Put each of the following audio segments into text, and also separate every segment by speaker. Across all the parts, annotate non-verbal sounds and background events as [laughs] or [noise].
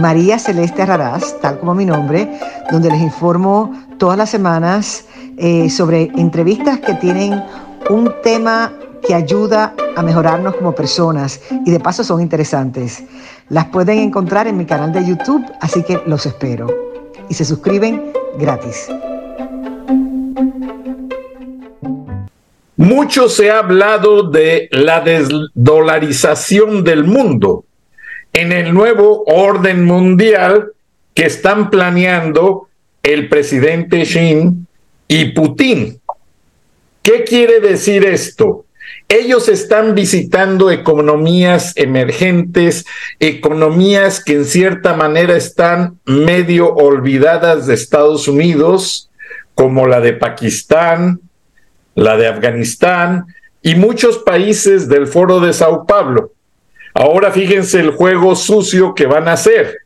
Speaker 1: María Celeste Raraz, tal como mi nombre, donde les informo todas las semanas eh, sobre entrevistas que tienen un tema que ayuda a mejorarnos como personas y de paso son interesantes. Las pueden encontrar en mi canal de YouTube, así que los espero. Y se suscriben gratis.
Speaker 2: Mucho se ha hablado de la desdolarización del mundo en el nuevo orden mundial que están planeando el presidente Xi y Putin. ¿Qué quiere decir esto? Ellos están visitando economías emergentes, economías que en cierta manera están medio olvidadas de Estados Unidos, como la de Pakistán, la de Afganistán y muchos países del Foro de Sao Paulo. Ahora fíjense el juego sucio que van a hacer.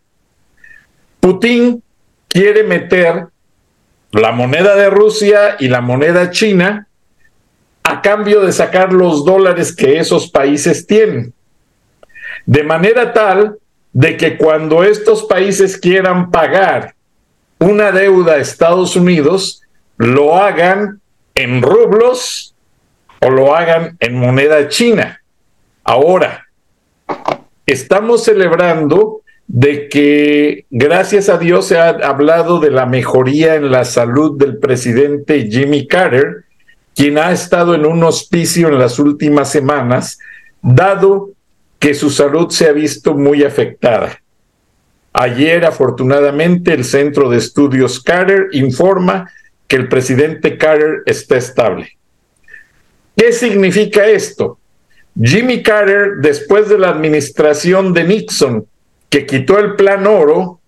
Speaker 2: Putin quiere meter la moneda de Rusia y la moneda china a cambio de sacar los dólares que esos países tienen. De manera tal de que cuando estos países quieran pagar una deuda a Estados Unidos, lo hagan en rublos o lo hagan en moneda china. Ahora, estamos celebrando de que gracias a Dios se ha hablado de la mejoría en la salud del presidente Jimmy Carter, quien ha estado en un hospicio en las últimas semanas, dado que su salud se ha visto muy afectada. Ayer, afortunadamente, el Centro de Estudios Carter informa que el presidente Carter está estable. ¿Qué significa esto? Jimmy Carter, después de la administración de Nixon, que quitó el plan oro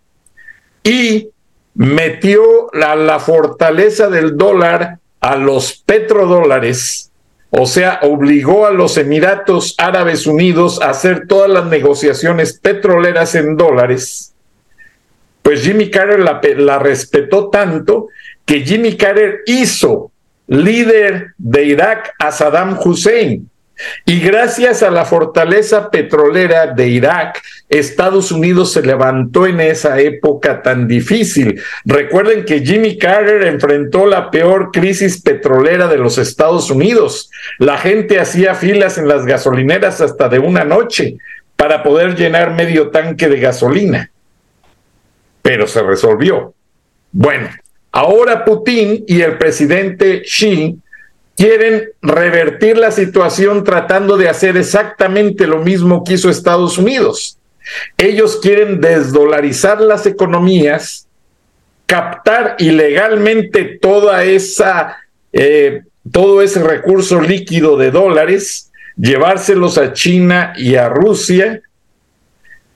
Speaker 2: y metió la, la fortaleza del dólar a los petrodólares, o sea, obligó a los Emiratos Árabes Unidos a hacer todas las negociaciones petroleras en dólares, pues Jimmy Carter la, la respetó tanto que Jimmy Carter hizo líder de Irak a Saddam Hussein y gracias a la fortaleza petrolera de Irak, Estados Unidos se levantó en esa época tan difícil. Recuerden que Jimmy Carter enfrentó la peor crisis petrolera de los Estados Unidos. La gente hacía filas en las gasolineras hasta de una noche para poder llenar medio tanque de gasolina. Pero se resolvió. Bueno, ahora Putin y el presidente Xi quieren revertir la situación tratando de hacer exactamente lo mismo que hizo Estados Unidos. Ellos quieren desdolarizar las economías, captar ilegalmente toda esa, eh, todo ese recurso líquido de dólares, llevárselos a China y a Rusia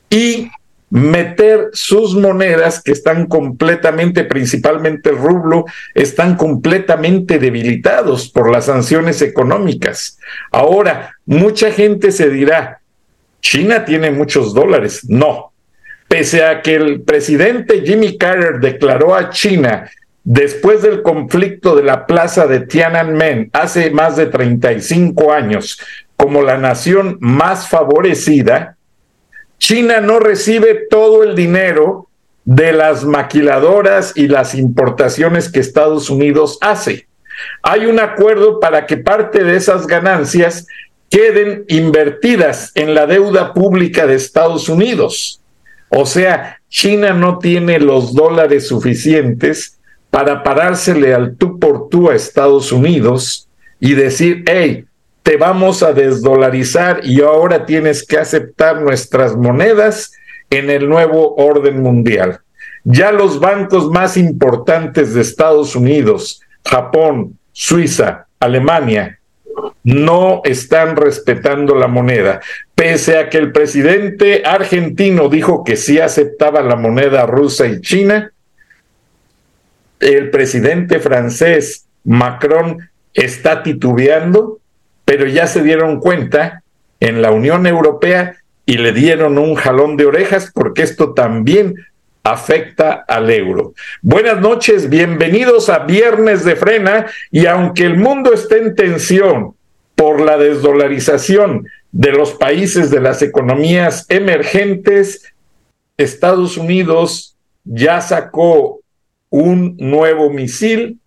Speaker 2: y meter sus monedas que están completamente, principalmente el rublo, están completamente debilitados por las sanciones económicas. Ahora, mucha gente se dirá, China tiene muchos dólares. No, pese a que el presidente Jimmy Carter declaró a China después del conflicto de la plaza de Tiananmen hace más de 35 años como la nación más favorecida, China no recibe todo el dinero de las maquiladoras y las importaciones que Estados Unidos hace. Hay un acuerdo para que parte de esas ganancias queden invertidas en la deuda pública de Estados Unidos. O sea, China no tiene los dólares suficientes para parársele al tú por tú a Estados Unidos y decir, hey, te vamos a desdolarizar y ahora tienes que aceptar nuestras monedas en el nuevo orden mundial. Ya los bancos más importantes de Estados Unidos, Japón, Suiza, Alemania, no están respetando la moneda. Pese a que el presidente argentino dijo que sí aceptaba la moneda rusa y china, el presidente francés Macron está titubeando, pero ya se dieron cuenta en la Unión Europea y le dieron un jalón de orejas porque esto también afecta al euro. Buenas noches, bienvenidos a Viernes de Frena y aunque el mundo esté en tensión por la desdolarización de los países de las economías emergentes, Estados Unidos ya sacó un nuevo misil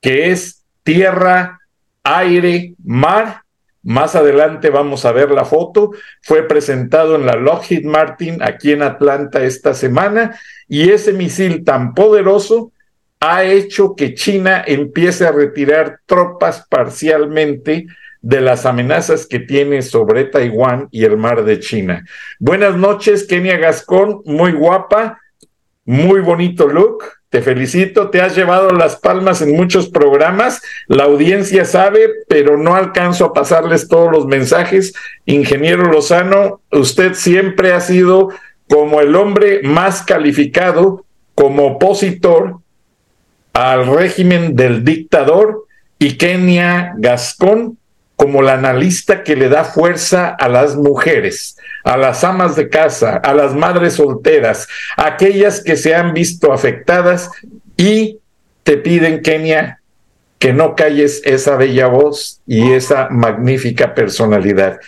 Speaker 2: que es tierra, aire, mar más adelante vamos a ver la foto. Fue presentado en la Lockheed Martin aquí en Atlanta esta semana y ese misil tan poderoso ha hecho que China empiece a retirar tropas parcialmente de las amenazas que tiene sobre Taiwán y el mar de China. Buenas noches, Kenia Gascón, muy guapa, muy bonito look. Te felicito, te has llevado las palmas en muchos programas, la audiencia sabe, pero no alcanzo a pasarles todos los mensajes. Ingeniero Lozano, usted siempre ha sido como el hombre más calificado como opositor al régimen del dictador y Kenia Gascón como la analista que le da fuerza a las mujeres, a las amas de casa, a las madres solteras, a aquellas que se han visto afectadas y te piden, Kenia, que no calles esa bella voz y esa magnífica personalidad,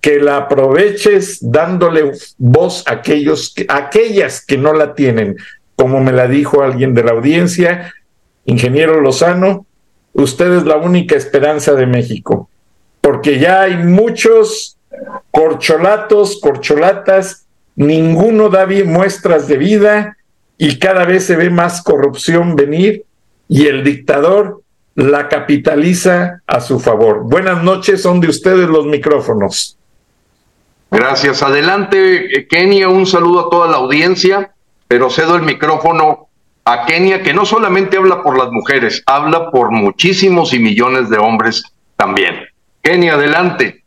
Speaker 2: que la aproveches dándole voz a aquellos, a aquellas que no la tienen, como me la dijo alguien de la audiencia, ingeniero Lozano, usted es la única esperanza de México porque ya hay muchos corcholatos, corcholatas, ninguno da muestras de vida y cada vez se ve más corrupción venir y el dictador la capitaliza a su favor. Buenas noches, son de ustedes los micrófonos.
Speaker 3: Gracias. Adelante, Kenia, un saludo a toda la audiencia, pero cedo el micrófono a Kenia, que no solamente habla por las mujeres, habla por muchísimos y millones de hombres también. Kenny, adelante.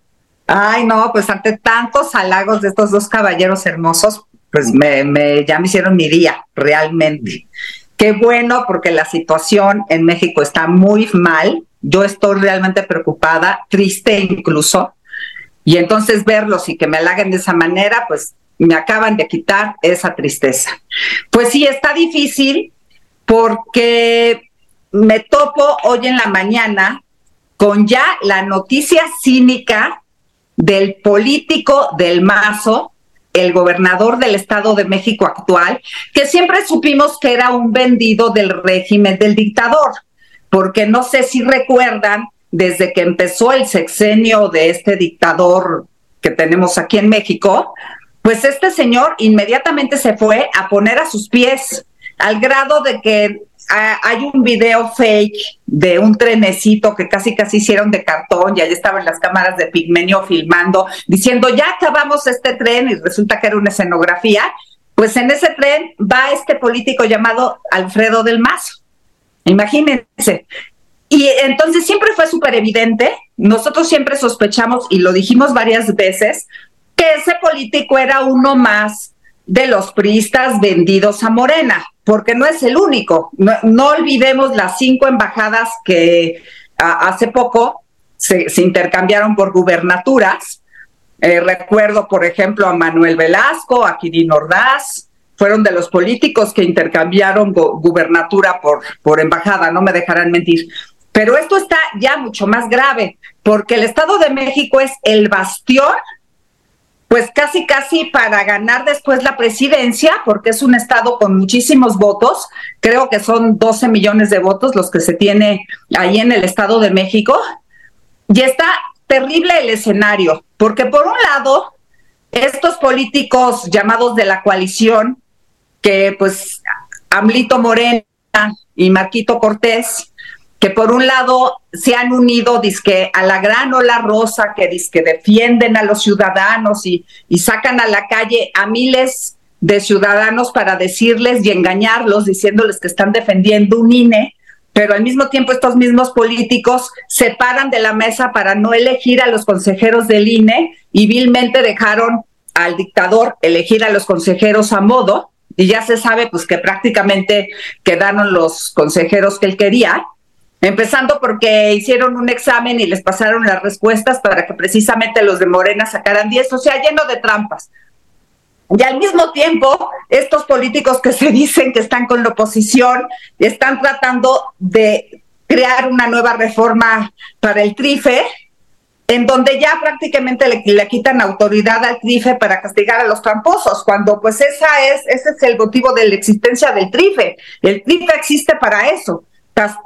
Speaker 4: Ay, no, pues ante tantos halagos de estos dos caballeros hermosos, pues me, me, ya me hicieron mi día, realmente. Qué bueno, porque la situación en México está muy mal. Yo estoy realmente preocupada, triste incluso. Y entonces verlos y que me halaguen de esa manera, pues me acaban de quitar esa tristeza. Pues sí, está difícil porque me topo hoy en la mañana con ya la noticia cínica del político del mazo, el gobernador del Estado de México actual, que siempre supimos que era un vendido del régimen del dictador, porque no sé si recuerdan, desde que empezó el sexenio de este dictador que tenemos aquí en México, pues este señor inmediatamente se fue a poner a sus pies, al grado de que hay un video fake de un trenecito que casi casi hicieron de cartón y allí estaban las cámaras de Pigmenio filmando, diciendo ya acabamos este tren y resulta que era una escenografía. Pues en ese tren va este político llamado Alfredo del Mazo. Imagínense. Y entonces siempre fue súper evidente, nosotros siempre sospechamos y lo dijimos varias veces, que ese político era uno más de los priistas vendidos a Morena porque no es el único. No, olvidemos las cinco embajadas que hace poco se, intercambiaron por gubernaturas. Eh, recuerdo, por ejemplo, a Manuel Velasco, a Kirin Ordaz, fueron de los políticos que intercambiaron gubernatura por, por embajada, no me dejarán mentir. Pero esto está ya mucho más grave, porque el Estado de México es el bastión pues casi casi para ganar después la presidencia, porque es un estado con muchísimos votos, creo que son 12 millones de votos los que se tiene ahí en el Estado de México, y está terrible el escenario, porque por un lado, estos políticos llamados de la coalición, que pues Amlito Morena y Marquito Cortés, que por un lado se han unido disque a la gran ola rosa que disque defienden a los ciudadanos y, y sacan a la calle a miles de ciudadanos para decirles y engañarlos diciéndoles que están defendiendo un INE, pero al mismo tiempo estos mismos políticos se paran de la mesa para no elegir a los consejeros del INE y vilmente dejaron al dictador elegir a los consejeros a modo. Y ya se sabe pues que prácticamente quedaron los consejeros que él quería, empezando porque hicieron un examen y les pasaron las respuestas para que precisamente los de Morena sacaran 10, o sea, lleno de trampas. Y al mismo tiempo, estos políticos que se dicen que están con la oposición están tratando de crear una nueva reforma para el TRIFE, en donde ya prácticamente le, le, quitan autoridad al TRIFE para castigar a los tramposos, cuando pues esa es, ese es el motivo de la existencia del TRIFE. El TRIFE existe para eso,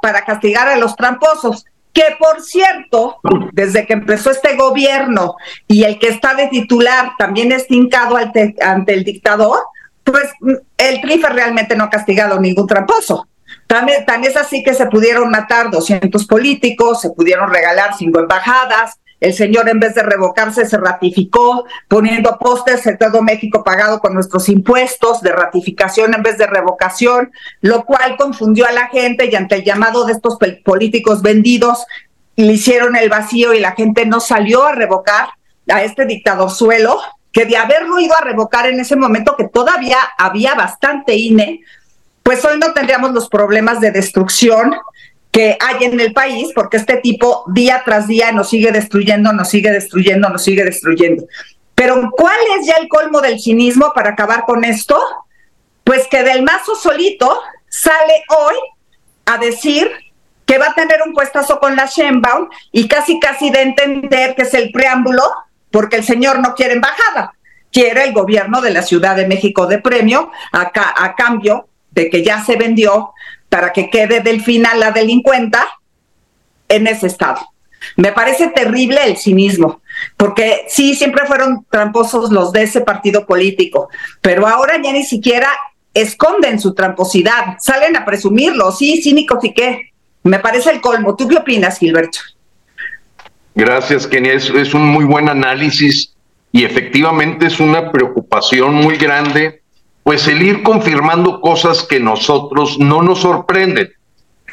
Speaker 4: para castigar a los tramposos que por cierto, desde que empezó este gobierno y el que está de titular también es hincado ante, ante el dictador, pues el TRIFE realmente no ha castigado ningún tramposo. Tan, tan es así que se pudieron matar 200 políticos, se pudieron regalar cinco embajadas, el señor en vez de revocarse se ratificó poniendo postes en todo México pagado con nuestros impuestos de ratificación en vez de revocación, lo cual confundió a la gente y ante el llamado de estos políticos vendidos le hicieron el vacío y la gente no salió a revocar a este dictador suelo, que de haberlo ido a revocar en ese momento que todavía había bastante INE, pues hoy no tendríamos los problemas de destrucción que hay en el país, porque este tipo día tras día nos sigue destruyendo, nos sigue destruyendo, nos sigue destruyendo. Pero ¿cuál es ya el colmo del cinismo para acabar con esto? Pues que Del Mazo solito sale hoy a decir que va a tener un puestazo con la Sheinbaum y casi casi de entender que es el preámbulo porque el señor no quiere embajada, quiere el gobierno de la Ciudad de México de premio acá a cambio de que ya se vendió para que quede del final la delincuenta en ese estado. Me parece terrible el cinismo, porque sí, siempre fueron tramposos los de ese partido político, pero ahora ya ni siquiera esconden su tramposidad, salen a presumirlo, sí, cínicos y qué. Me parece el colmo. ¿Tú qué opinas, Gilberto?
Speaker 3: Gracias, Kenia. Es, es un muy buen análisis y efectivamente es una preocupación muy grande pues el ir confirmando cosas que nosotros no nos sorprenden.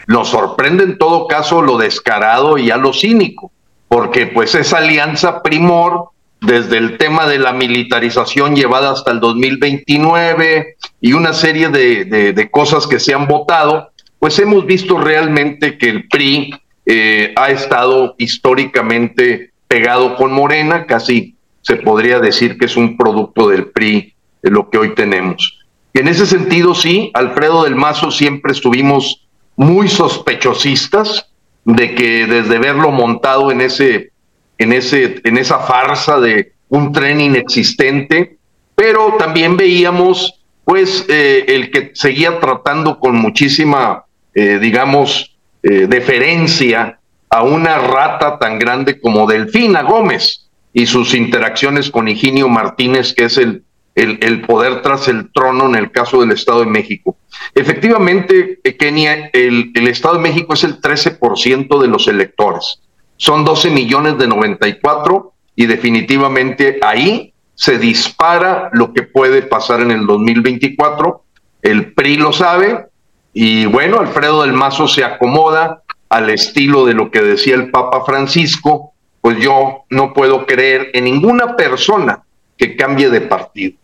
Speaker 3: Nos sorprende en todo caso lo descarado y a lo cínico, porque pues esa alianza primor desde el tema de la militarización llevada hasta el 2029 y una serie de, de, cosas que se han votado, pues hemos visto realmente que el PRI eh, ha estado históricamente pegado con Morena, casi se podría decir que es un producto del PRI lo que hoy tenemos. en ese sentido, sí, Alfredo del Mazo siempre estuvimos muy sospechosistas de que desde verlo montado en ese, en ese, en esa farsa de un tren inexistente, pero también veíamos pues eh, el que seguía tratando con muchísima, eh, digamos, eh, deferencia a una rata tan grande como Delfina Gómez y sus interacciones con Higinio Martínez, que es el el, poder tras el trono en el caso del Estado de México. Efectivamente, eh, Kenia, el, el Estado de México es el 13% de los electores. Son 12 millones de 94 y definitivamente ahí se dispara lo que puede pasar en el 2024. El PRI lo sabe y bueno, Alfredo del Mazo se acomoda al estilo de lo que decía el Papa Francisco, pues yo no puedo creer en ninguna persona que cambie de partido.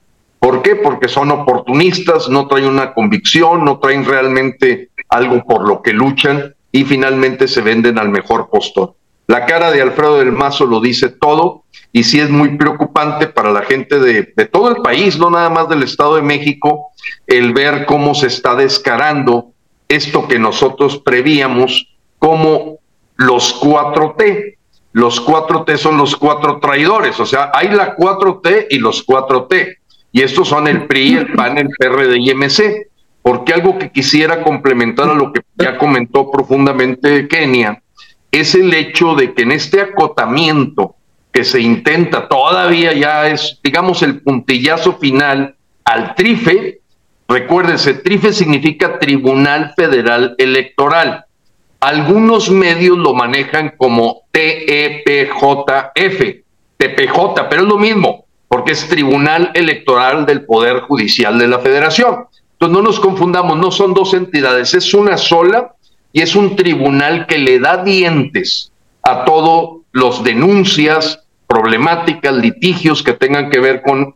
Speaker 3: ¿Por qué? Porque son oportunistas, no traen una convicción, no traen realmente algo por lo que luchan y finalmente se venden al mejor postor. La cara de Alfredo del Mazo lo dice todo y sí es muy preocupante para la gente de, todo el país, no nada más del Estado de México, el ver cómo se está descarando esto que nosotros prevíamos como los 4T. Los 4T son los cuatro traidores, o sea, hay la 4T y los 4T. Y estos son el PRI, el PAN, el PRD y MC. Porque algo que quisiera complementar a lo que ya comentó profundamente Kenia, es el hecho de que en este acotamiento que se intenta, todavía ya es, digamos, el puntillazo final al TRIFE, recuérdense, TRIFE significa Tribunal Federal Electoral. Algunos medios lo manejan como TEPJF, TPJ, pero es lo mismo porque es Tribunal Electoral del Poder Judicial de la Federación. Entonces no nos confundamos, no son dos entidades, es una sola y es un tribunal que le da dientes a todos los denuncias, problemáticas, litigios que tengan que ver con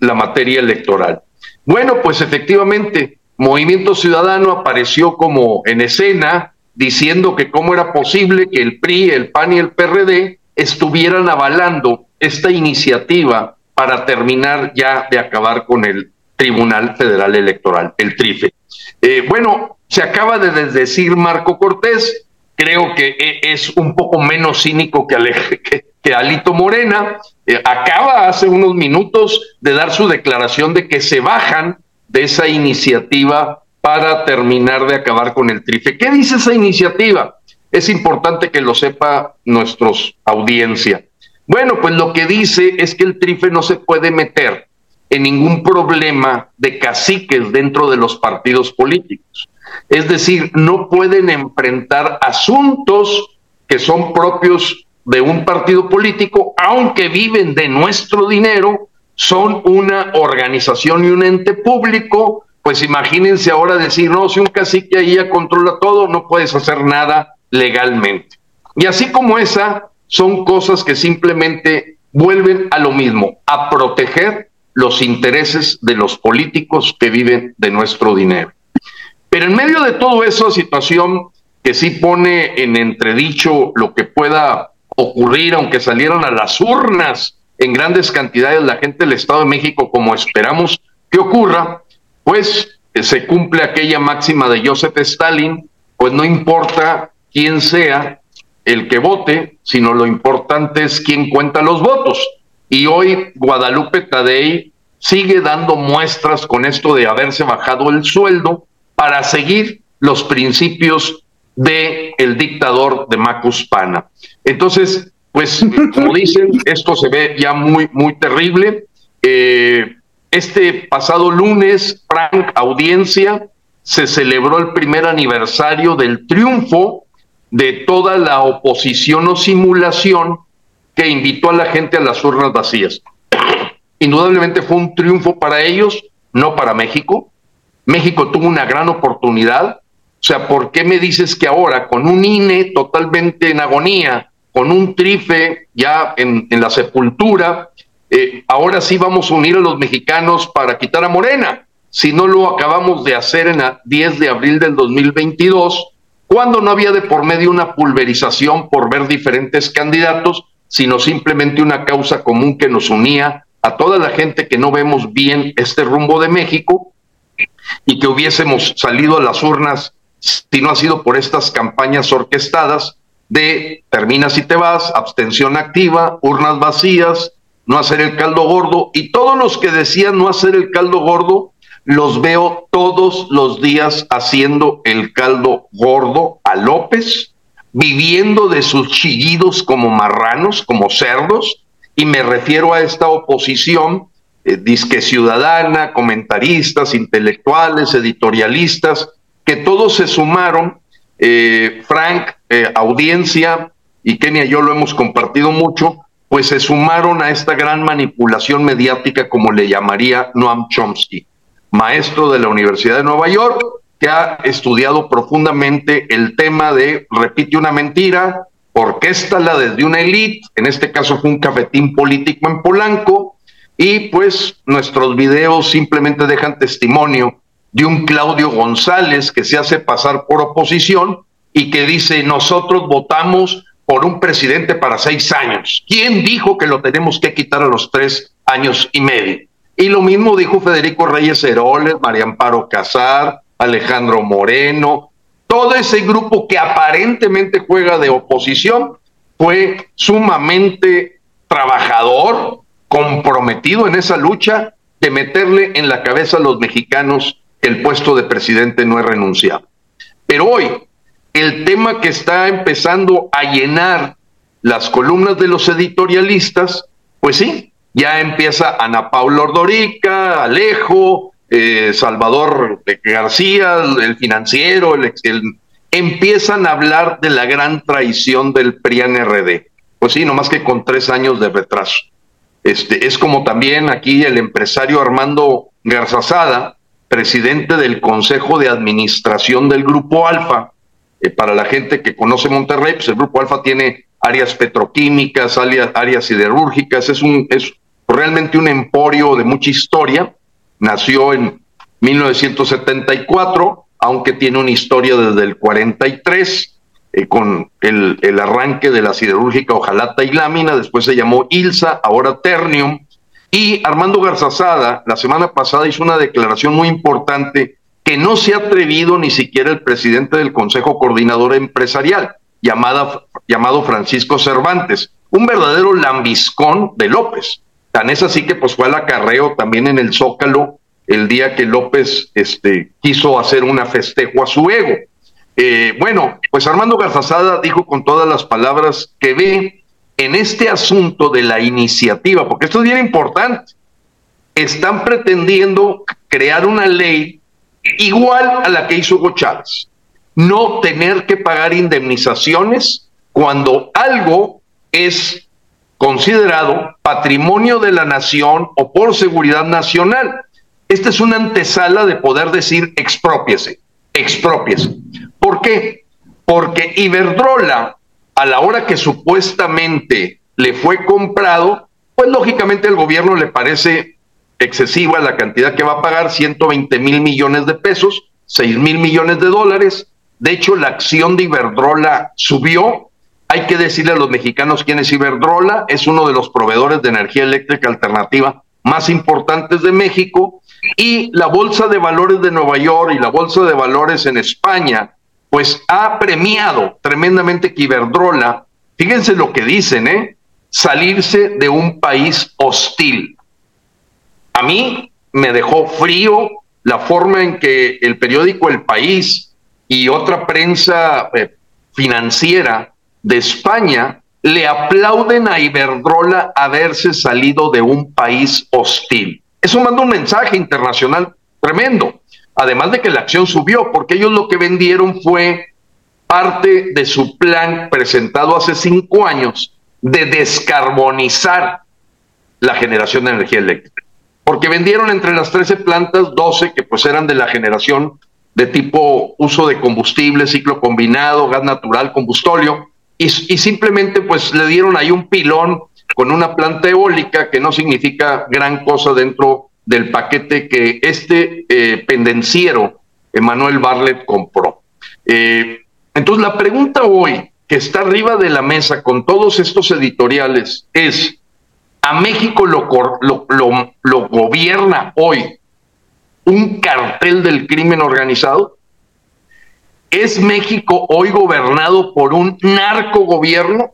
Speaker 3: la materia electoral. Bueno, pues efectivamente, Movimiento Ciudadano apareció como en escena diciendo que cómo era posible que el PRI, el PAN y el PRD estuvieran avalando esta iniciativa para terminar ya de acabar con el Tribunal Federal Electoral, el TRIFE. Eh, bueno, se acaba de decir Marco Cortés, creo que e, es un poco menos cínico [laughs] que, que, Alito Morena, eh, acaba hace unos minutos de dar su declaración de que se bajan de esa iniciativa para terminar de acabar con el trife. ¿Qué dice esa iniciativa? Es importante que lo sepa nuestros audiencia. Bueno, pues lo que dice es que el trife no se puede meter en ningún problema de caciques dentro de los partidos políticos. Es decir, no pueden enfrentar asuntos que son propios de un partido político, aunque viven de nuestro dinero, son una organización y un ente público, pues imagínense ahora decir, no, si un cacique ahí ya controla todo, no puedes hacer nada legalmente. Y así como esa, son cosas que simplemente vuelven a lo mismo, a proteger los intereses de los políticos que viven de nuestro dinero. Pero en medio de toda esa situación que sí pone en entredicho lo que pueda ocurrir, aunque salieran a las urnas en grandes cantidades la gente del Estado de México, como esperamos que ocurra, pues eh, se cumple aquella máxima de Joseph Stalin, pues no importa quién sea el que vote, sino lo importante es quién cuenta los votos. Y hoy Guadalupe Tadei sigue dando muestras con esto de haberse bajado el sueldo, para seguir los principios de el dictador de Macuspana. Entonces, pues [laughs] como dicen, esto se ve ya muy, muy terrible. Eh, este pasado lunes, Frank, audiencia, se celebró el primer aniversario del triunfo de toda la oposición o simulación que invitó a la gente a las urnas vacías. [clears throat] Indudablemente fue un triunfo para ellos, no para México. México tuvo una gran oportunidad. O sea, ¿por qué me dices que ahora, con un INE totalmente en agonía, con un trife ya en, la sepultura, eh, ahora sí vamos a unir a los mexicanos para quitar a Morena? Si no lo acabamos de hacer en el 10 de abril del 2022, cuando no había de por medio una pulverización por ver diferentes candidatos, sino simplemente una causa común que nos unía a toda la gente que no vemos bien este rumbo de México y que hubiésemos salido a las urnas si no ha sido por estas campañas orquestadas de terminas y te vas, abstención activa, urnas vacías, no hacer el caldo gordo, y todos los que decían no hacer el caldo gordo, los veo todos los días haciendo el caldo gordo a López, viviendo de sus chillidos como marranos, como cerdos, y me refiero a esta oposición eh, disque ciudadana, comentaristas, intelectuales, editorialistas, que todos se sumaron. Eh, Frank, eh, audiencia, y Kenia y yo lo hemos compartido mucho, pues se sumaron a esta gran manipulación mediática, como le llamaría Noam Chomsky, maestro de la Universidad de Nueva York, que ha estudiado profundamente el tema de repite una mentira, orquéstala desde una élite, en este caso fue un cafetín político en Polanco, y pues nuestros videos simplemente dejan testimonio de un Claudio González que se hace pasar por oposición y que dice, nosotros votamos por un presidente para seis años. ¿Quién dijo que lo tenemos que quitar a los tres años y medio? Y lo mismo dijo Federico Reyes Heroles, María Amparo Casar, Alejandro Moreno, todo ese grupo que aparentemente juega de oposición fue sumamente trabajador, comprometido en esa lucha de meterle en la cabeza a los mexicanos que el puesto de presidente no es renunciado. Pero hoy, el tema que está empezando a llenar las columnas de los editorialistas, pues sí, ya empieza Ana Paula Ordorica, Alejo, eh, Salvador García, el financiero, el, empiezan a hablar de la gran traición del PRIAN-RD. Pues sí, nomás que con tres años de retraso. Este, es como también aquí el empresario Armando Garzazada, presidente del Consejo de Administración del Grupo Alfa. Eh, para la gente que conoce Monterrey, pues el Grupo Alfa tiene áreas petroquímicas, áreas, siderúrgicas, es, un, es realmente un emporio de mucha historia. nació en 1974, aunque tiene una historia desde el 43, eh, con el, el, arranque de la siderúrgica Ojalata y Lámina, después se llamó Ilsa, ahora Ternium, y Armando Garzazada la semana pasada hizo una declaración muy importante que no se ha atrevido ni siquiera el presidente del Consejo Coordinador Empresarial, llamada, llamado Francisco Cervantes, un verdadero lambiscón de López. Tan es así que pues fue al acarreo también en el Zócalo el día que López este, quiso hacer una festejo a su ego. Eh, bueno, pues Armando Garzazada dijo con todas las palabras que ve en este asunto de la iniciativa, porque esto es bien importante, están pretendiendo crear una ley igual a la que hizo Hugo Chávez, no tener que pagar indemnizaciones cuando algo es considerado patrimonio de la nación o por seguridad nacional. Esta es una antesala de poder decir expropiese, expropiese. ¿Por qué? Porque Iberdrola, a la hora que supuestamente le fue comprado, pues lógicamente al gobierno le parece excesiva la cantidad que va a pagar, 120 mil millones de pesos, 6 mil millones de dólares. De hecho, la acción de Iberdrola subió. Hay que decirle a los mexicanos quién es Iberdrola. Es uno de los proveedores de energía eléctrica alternativa más importantes de México y la Bolsa de Valores de Nueva York y la Bolsa de Valores en España, pues ha premiado tremendamente que Iberdrola, fíjense lo que dicen, ¿eh? salirse de un país hostil. A mí me dejó frío la forma en que el periódico El País y otra prensa eh, financiera de España le aplauden a Iberdrola haberse salido de un país hostil. Eso manda un mensaje internacional tremendo. Además de que la acción subió, porque ellos lo que vendieron fue parte de su plan presentado hace cinco años de descarbonizar la generación de energía eléctrica. Porque vendieron entre las 13 plantas 12 que pues eran de la generación de tipo uso de combustible, ciclo combinado, gas natural, combustóleo, y, simplemente pues le dieron ahí un pilón con una planta eólica que no significa gran cosa dentro del paquete que este eh, pendenciero, Emanuel Barlet, compró. Eh, entonces la pregunta hoy, que está arriba de la mesa con todos estos editoriales, es, ¿a México lo, lo, lo, lo gobierna hoy un cartel del crimen organizado? ¿Es México hoy gobernado por un narcogobierno?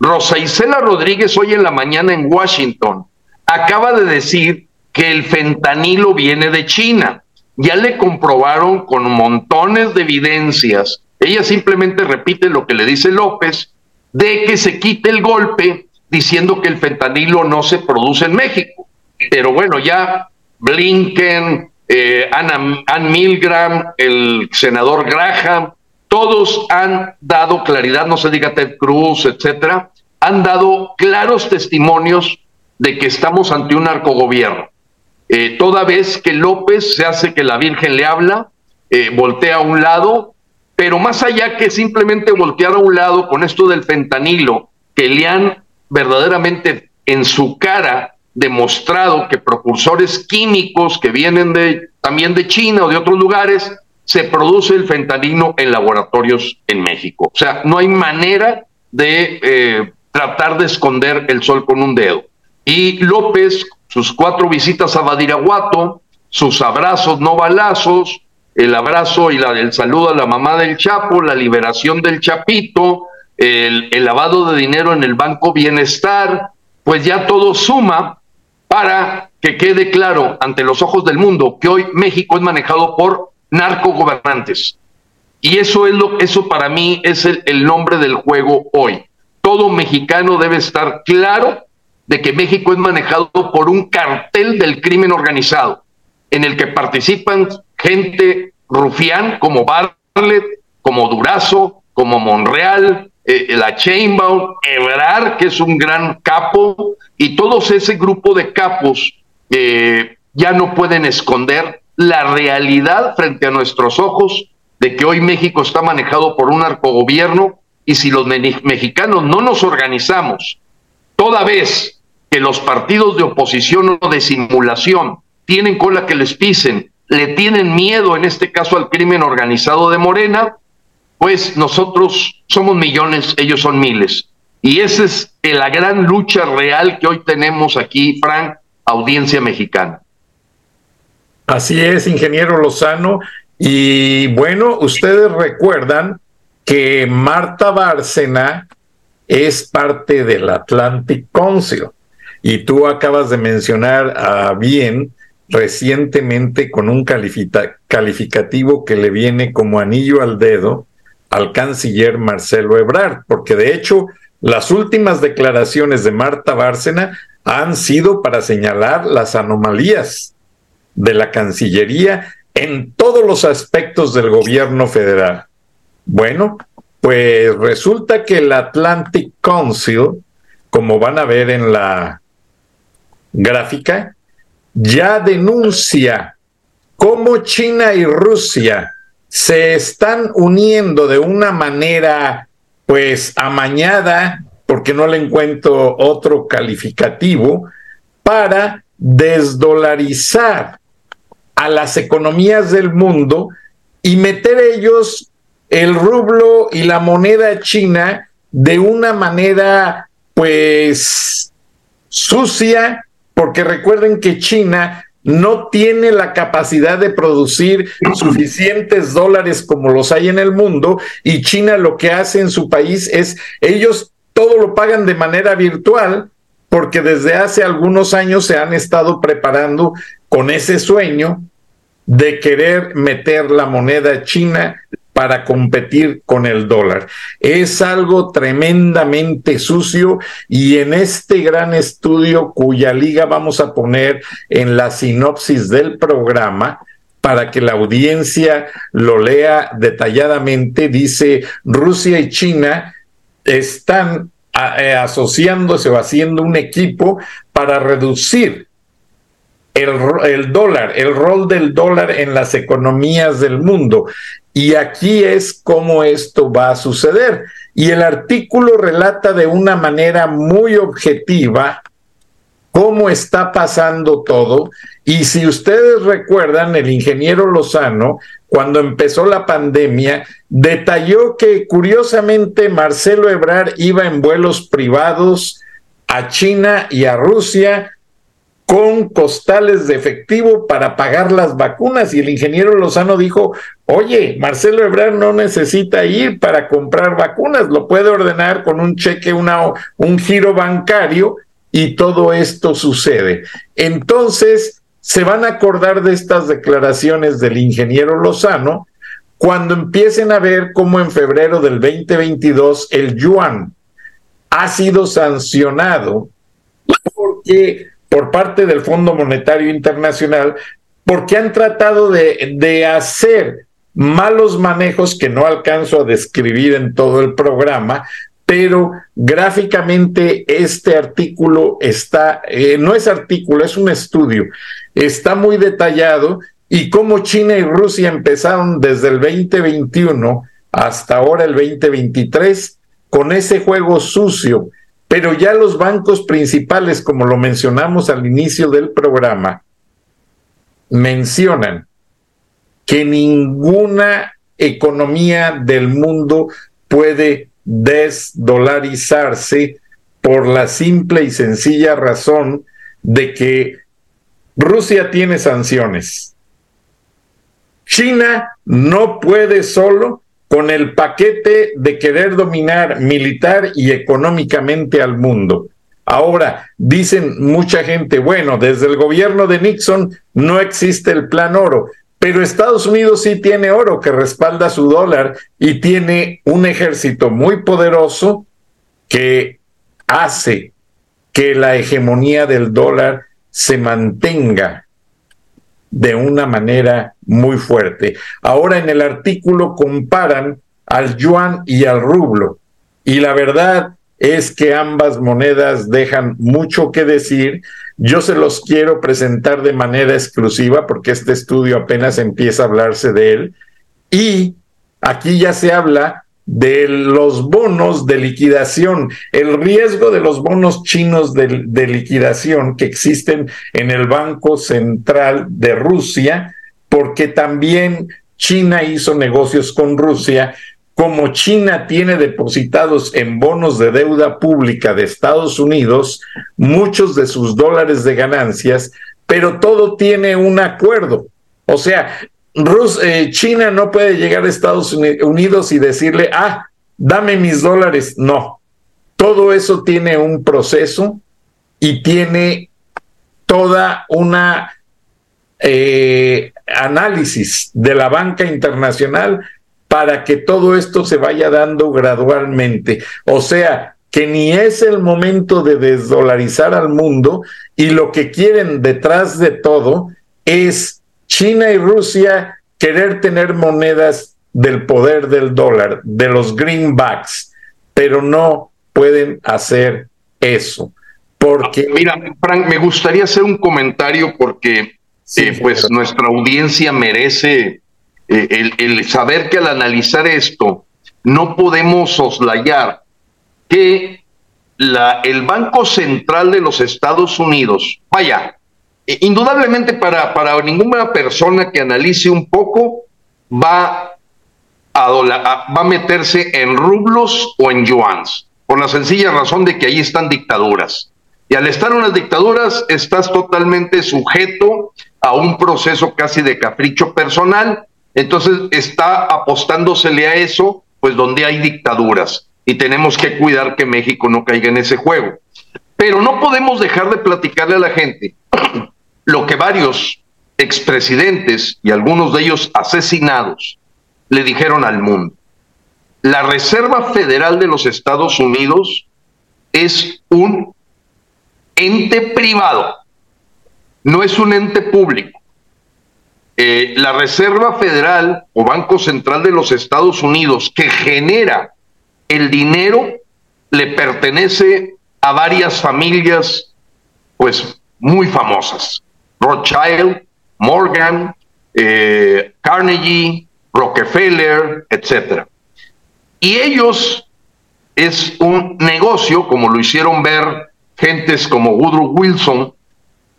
Speaker 3: Rosa Isela Rodríguez hoy en la mañana en Washington acaba de decir que el fentanilo viene de China. Ya le comprobaron con montones de evidencias. Ella simplemente repite lo que le dice López de que se quite el golpe diciendo que el fentanilo no se produce en México. Pero bueno, ya Blinken, eh, Ann Milgram, el senador Graham, todos han dado claridad, no se diga Ted Cruz, etcétera, han dado claros testimonios de que estamos ante un narcogobierno. Eh, toda vez que López se hace que la Virgen le habla, eh, voltea a un lado, pero más allá que simplemente voltear a un lado con esto del fentanilo, que le han verdaderamente en su cara demostrado que propulsores químicos que vienen de también de China o de otros lugares se produce el fentanilo en laboratorios en México. O sea, no hay manera de eh, tratar de esconder el sol con un dedo. Y López, sus cuatro visitas a Badiraguato, sus abrazos no balazos, el abrazo y la, el saludo a la mamá del Chapo, la liberación del Chapito, el, el lavado de dinero en el Banco Bienestar, pues ya todo suma para que quede claro ante los ojos del mundo que hoy México es manejado por narcogobernantes. Y eso es lo, eso para mí es el nombre del juego hoy todo mexicano debe estar claro de que México es manejado por un cartel del crimen organizado, en el que participan gente rufián como Bartlett, como Durazo, como Monreal, eh, la Chainbound, Ebrard, que es un gran capo, y todos ese grupo de capos eh, ya no pueden esconder la realidad frente a nuestros ojos de que hoy México está manejado por un narcogobierno y si los mexicanos no nos organizamos, toda vez que los partidos de oposición o de simulación tienen cola que les pisen, le tienen miedo en este caso al crimen organizado de Morena, pues nosotros somos millones, ellos son miles. Y esa es la gran lucha real que hoy tenemos aquí, Frank, audiencia mexicana.
Speaker 2: Así es, ingeniero Lozano. Y bueno, ustedes recuerdan que Marta Bárcena es parte del Atlantic Council. Y tú acabas de mencionar a bien recientemente con un calificativo que le viene como anillo al dedo al canciller Marcelo Ebrard, porque de hecho las últimas declaraciones de Marta Bárcena han sido para señalar las anomalías de la Cancillería en todos los aspectos del gobierno federal. Bueno, pues resulta que el Atlantic Council, como van a ver en la gráfica, ya denuncia cómo China y Rusia se están uniendo de una manera pues amañada, porque no le encuentro otro calificativo, para desdolarizar a las economías del mundo y meter ellos el rublo y la moneda china de una manera pues sucia, porque recuerden que China no tiene la capacidad de producir suficientes dólares como los hay en el mundo y China lo que hace en su país es ellos todo lo pagan de manera virtual porque desde hace algunos años se han estado preparando con ese sueño de querer meter la moneda china para competir con el dólar. Es algo tremendamente sucio y en este gran estudio cuya liga vamos a poner en la sinopsis del programa, para que la audiencia lo lea detalladamente, dice Rusia y China están eh, asociándose o haciendo un equipo para reducir el, el, dólar, el rol del dólar en las economías del mundo. Y aquí es cómo esto va a suceder. Y el artículo relata de una manera muy objetiva cómo está pasando todo. Y si ustedes recuerdan, el ingeniero Lozano, cuando empezó la pandemia, detalló que curiosamente Marcelo Ebrar iba en vuelos privados a China y a Rusia con costales de efectivo para pagar las vacunas y el ingeniero Lozano dijo, oye, Marcelo Ebrard no necesita ir para comprar vacunas, lo puede ordenar con un cheque, una, un giro bancario y todo esto sucede. Entonces, se van a acordar de estas declaraciones del ingeniero Lozano cuando empiecen a ver cómo en febrero del 2022 el yuan ha sido sancionado porque por parte del Fondo Monetario Internacional porque han tratado de, de, hacer malos manejos que no alcanzo a describir en todo el programa, pero gráficamente este artículo está, eh, no es artículo, es un estudio, está muy detallado y cómo China y Rusia empezaron desde el 2021 hasta ahora el 2023 con ese juego sucio, pero ya los bancos principales, como lo mencionamos al inicio del programa, mencionan que ninguna economía del mundo puede desdolarizarse por la simple y sencilla razón de que Rusia tiene sanciones. China no puede solo con el paquete de querer dominar militar y económicamente al mundo. Ahora, dicen mucha gente, bueno, desde el gobierno de Nixon no existe el plan oro. Pero Estados Unidos sí tiene oro que respalda su dólar y tiene un ejército muy poderoso que hace que la hegemonía del dólar se mantenga de una manera muy fuerte. Ahora en el artículo comparan al yuan y al rublo y la verdad es que ambas monedas dejan mucho que decir yo se los quiero presentar de manera exclusiva porque este estudio apenas empieza a hablarse de él. Y aquí ya se habla de los bonos de liquidación, el riesgo de los bonos chinos de, de, liquidación que existen en el Banco Central de Rusia, porque también China hizo negocios con Rusia. Como China tiene depositados en bonos de deuda pública de Estados Unidos muchos de sus dólares de ganancias, pero todo tiene un acuerdo. O sea, Rus eh, China no puede llegar a Estados Unidos y decirle, ah, dame mis dólares. No, todo eso tiene un proceso y tiene toda una eh, análisis de la banca internacional para que todo esto se vaya dando gradualmente. O sea, que ni es el momento de desdolarizar al mundo y lo que quieren detrás de todo es China y Rusia querer tener monedas del poder del dólar, de los greenbacks, pero no pueden hacer eso. Porque.
Speaker 3: Mira, Frank, me gustaría hacer un comentario porque eh, pues nuestra audiencia merece eh, el, el, saber que al analizar esto no podemos soslayar que la, el Banco Central de los Estados Unidos, vaya, eh, indudablemente para, para ninguna persona que analice un poco va a, va a meterse en rublos o en yuans, por la sencilla razón de que ahí están dictaduras. Y al estar unas dictaduras estás totalmente sujeto a un proceso casi de capricho personal, entonces está apostándosele a eso, pues donde hay dictaduras. Y tenemos que cuidar que México no caiga en ese juego. Pero no podemos dejar de platicarle a la gente lo que varios expresidentes y algunos de ellos asesinados le dijeron al mundo. La Reserva Federal de los Estados Unidos es un ente privado, no es un ente público. Eh, la Reserva Federal o Banco Central de los Estados Unidos que genera el dinero le pertenece a varias familias pues muy famosas. Rothschild, Morgan, eh, Carnegie, Rockefeller, etc. Y ellos es un negocio, como lo hicieron ver gentes como Woodrow Wilson,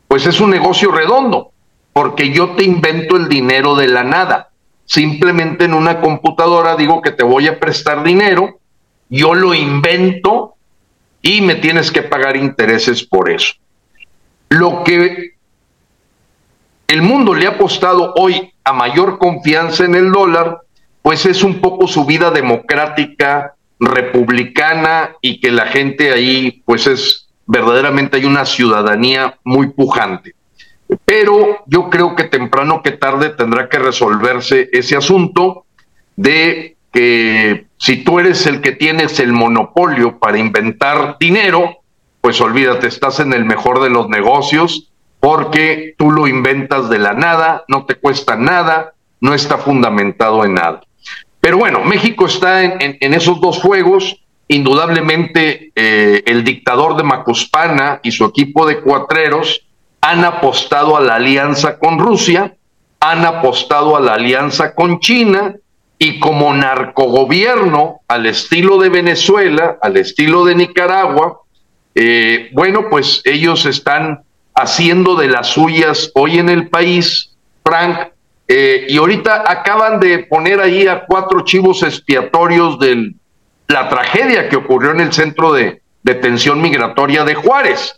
Speaker 3: pues es un negocio redondo, porque yo te invento el dinero de la nada. Simplemente en una computadora digo que te voy a prestar dinero, yo lo invento y me tienes que pagar intereses por eso. Lo que el mundo le ha apostado hoy a mayor confianza en el dólar, pues es un poco su vida democrática, republicana y que la gente ahí, pues es verdaderamente hay una ciudadanía muy pujante. Pero yo creo que temprano que tarde tendrá que resolverse ese asunto de que si tú eres el que tienes el monopolio para inventar dinero, pues olvídate, estás en el mejor de los negocios porque tú lo inventas de la nada, no te cuesta nada, no está fundamentado en nada. Pero bueno, México está en, esos dos juegos. Indudablemente eh, el dictador de Macuspana y su equipo de cuatreros han apostado a la alianza con Rusia, han apostado a la alianza con China y como narcogobierno al estilo de Venezuela, al estilo de Nicaragua, eh, bueno, pues ellos están haciendo de las suyas hoy en el país, Frank, eh, y ahorita acaban de poner ahí a cuatro chivos expiatorios de la tragedia que ocurrió en el centro de detención migratoria de Juárez.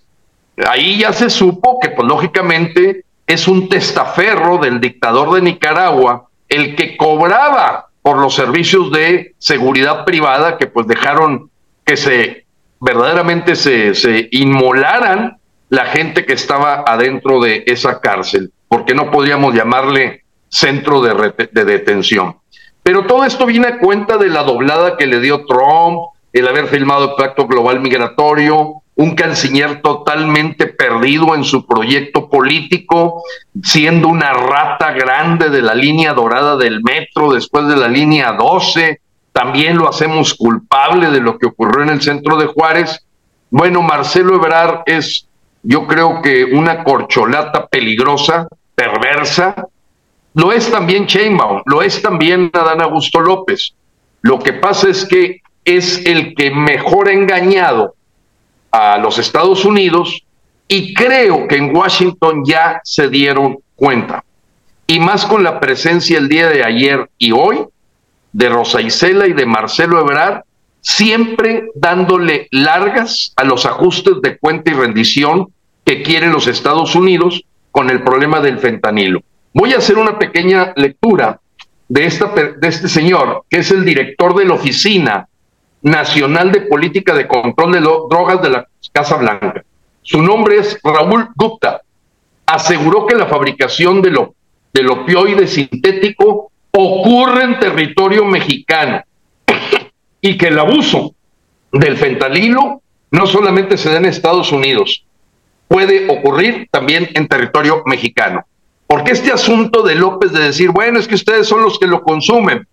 Speaker 3: Ahí ya se supo que, pues lógicamente, es un testaferro del dictador de Nicaragua el que cobraba por los servicios de seguridad privada que pues dejaron que se verdaderamente se, se inmolaran la gente que estaba adentro de esa cárcel, porque no podríamos llamarle centro de, detención. Pero todo esto viene a cuenta de la doblada que le dio Trump, el haber firmado el Pacto Global Migratorio, un canciller totalmente perdido en su proyecto político, siendo una rata grande de la línea dorada del metro después de la línea 12. También lo hacemos culpable de lo que ocurrió en el centro de Juárez. Bueno, Marcelo Ebrard es yo creo que una corcholata peligrosa, perversa, lo es también Sheinbaum, lo es también Adán Augusto López. Lo que pasa es que es el que mejor engañado a los Estados Unidos y creo que en Washington ya se dieron cuenta. Y más con la presencia el día de ayer y hoy de Rosa Isela y de Marcelo Ebrard, siempre dándole largas a los ajustes de cuenta y rendición que quieren los Estados Unidos con el problema del fentanilo. Voy a hacer una pequeña lectura de, esta, de este señor, que es el director de la Oficina Nacional de Política de Control de Drogas de la Casa Blanca. Su nombre es Raúl Gupta. Aseguró que la fabricación de lo, del opioide sintético ocurre en territorio mexicano y que el abuso del fentanilo no solamente se da en Estados Unidos, puede ocurrir también en territorio mexicano. Porque este asunto de López de decir, bueno, es que ustedes son los que lo consumen.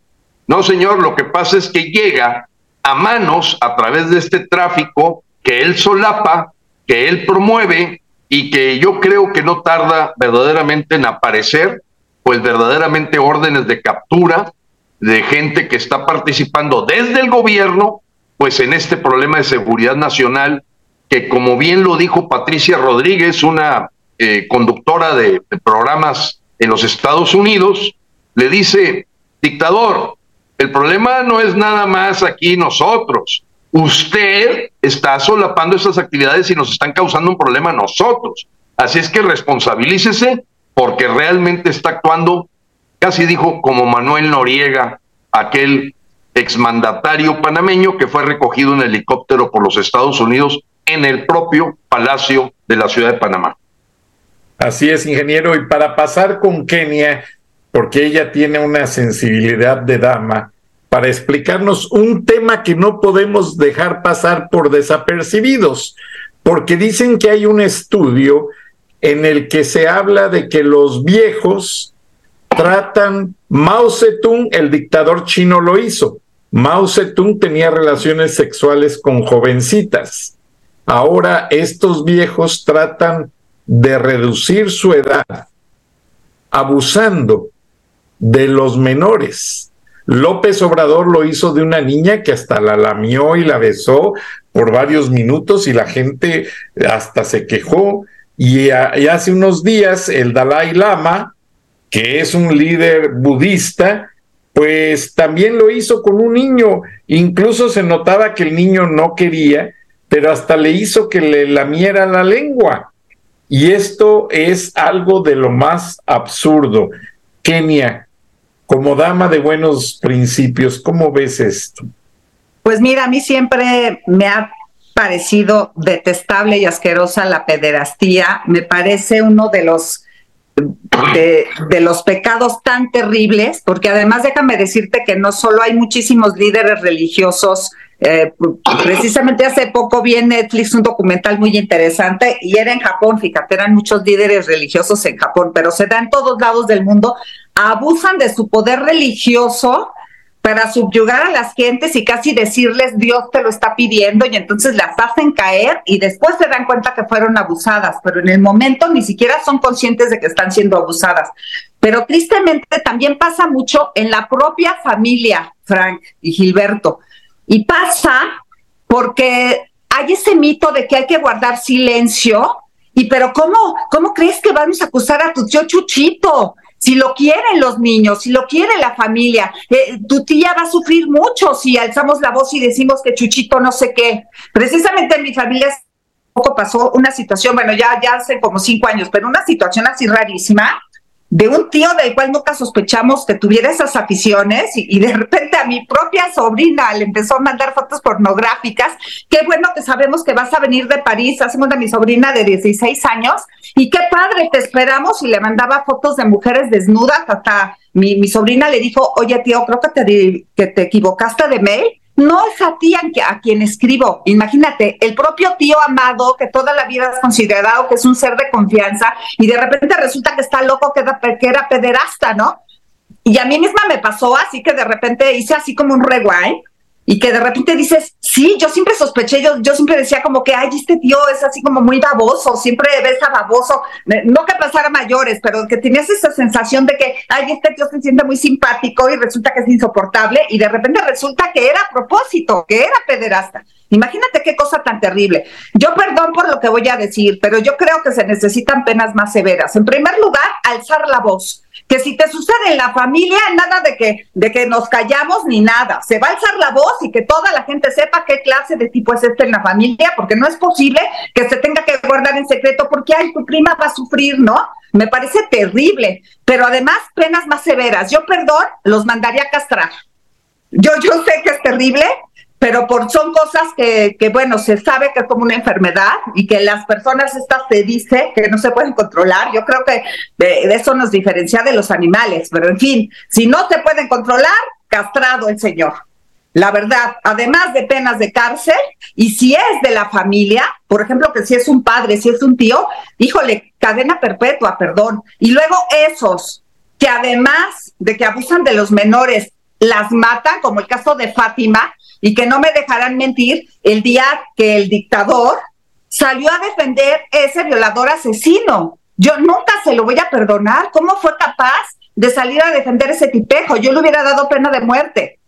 Speaker 3: No, señor, lo que pasa es que llega a manos a través de este tráfico que él solapa, que él promueve y que yo creo que no tarda verdaderamente en aparecer, pues verdaderamente órdenes de captura de gente que está participando desde el gobierno, pues en este problema de seguridad nacional, que como bien lo dijo Patricia Rodríguez, una eh, conductora de, programas en los Estados Unidos, le dice, dictador, el problema no es nada más aquí nosotros. Usted está solapando estas actividades y nos están causando un problema a nosotros. Así es que responsabilícese porque realmente está actuando, casi dijo como Manuel Noriega, aquel exmandatario panameño que fue recogido en helicóptero por los Estados Unidos en el propio Palacio de la Ciudad de Panamá.
Speaker 2: Así es, ingeniero. Y para pasar con Kenia, porque ella tiene una sensibilidad de dama, para explicarnos un tema que no podemos dejar pasar por desapercibidos, porque dicen que hay un estudio en el que se habla de que los viejos tratan, Mao Zedong, el dictador chino, lo hizo. Mao Zedong tenía relaciones sexuales con jovencitas. Ahora estos viejos tratan de reducir su edad abusando de los menores. López Obrador lo hizo de una niña que hasta la lamió y la besó por varios minutos y la gente hasta se quejó. Y, hace unos días el Dalai Lama, que es un líder budista, pues también lo hizo con un niño. Incluso se notaba que el niño no quería, pero hasta le hizo que le lamiera la lengua. Y esto es algo de lo más absurdo. Kenia, como dama de buenos principios, ¿cómo ves esto?
Speaker 4: Pues mira, a mí siempre me ha parecido detestable y asquerosa la pederastía. Me parece uno de los de, los pecados tan terribles, porque además déjame decirte que no solo hay muchísimos líderes religiosos eh, precisamente hace poco vi en Netflix un documental muy interesante y era en Japón, fíjate, eran muchos líderes religiosos en Japón, pero se da en todos lados del mundo, abusan de su poder religioso para subyugar a las gentes y casi decirles Dios te lo está pidiendo y entonces las hacen caer y después se dan cuenta que fueron abusadas, pero en el momento ni siquiera son conscientes de que están siendo abusadas. Pero tristemente también pasa mucho en la propia familia, Frank y Gilberto. Y pasa porque hay ese mito de que hay que guardar silencio. Y pero ¿cómo, cómo crees que vamos a acusar a tu tío Chuchito? Si lo quieren los niños, si lo quiere la familia, eh, tu tía va a sufrir mucho si alzamos la voz y decimos que Chuchito no sé qué. Precisamente en mi familia poco pasó una situación, bueno, ya, ya hace como cinco años, pero una situación así rarísima, de un tío del cual nunca sospechamos que tuviera esas aficiones y, de repente a mi propia sobrina le empezó a mandar fotos pornográficas. Qué bueno que sabemos que vas a venir de París, hacemos de mi sobrina de 16 años y qué padre, te esperamos y le mandaba fotos de mujeres desnudas. Hasta mi, mi sobrina le dijo, oye tío, creo que te, que te equivocaste de mail no es a ti a, quien escribo. Imagínate, el propio tío amado que toda la vida has considerado que es un ser de confianza y de repente resulta que está loco que que era pederasta, ¿no? Y a mí misma me pasó así que de repente hice así como un rewind y que de repente dices, sí, yo siempre sospeché, yo, yo siempre decía como que, ay, este tío es así como muy baboso, siempre ves a baboso, no que pasara mayores, pero que tenías esa sensación de que ay, este tío se siente muy simpático y resulta que es insoportable y de repente resulta que era a propósito, que era pederasta. Imagínate qué cosa tan terrible. Yo perdón por lo que voy a decir, pero yo creo que se necesitan penas más severas. En primer lugar, alzar la voz. Que si te sucede en la familia, nada de que, de que nos callamos ni nada. Se va a alzar la voz y que toda la gente sepa qué clase de tipo es este en la familia, porque no es posible que se tenga que guardar en secreto porque, ay, tu prima va a sufrir, ¿no? Me parece terrible. Pero además, penas más severas. Yo, perdón, los mandaría a castrar. Yo, yo sé que es terrible, pero por, son cosas que, que, bueno, se sabe que es como una enfermedad y que las personas estas se dice que no se pueden controlar. Yo creo que de, eso nos diferencia de los animales, pero en fin, si no se pueden controlar, castrado el señor. La verdad, además de penas de cárcel, y si es de la familia, por ejemplo, que si es un padre, si es un tío, híjole, cadena perpetua, perdón. Y luego esos que además de que abusan de los menores, las matan, como el caso de Fátima, y que no me dejarán mentir el día que el dictador salió a defender ese violador asesino. Yo nunca se lo voy a perdonar. ¿Cómo fue capaz de salir a defender ese tipejo? Yo le hubiera dado pena de muerte.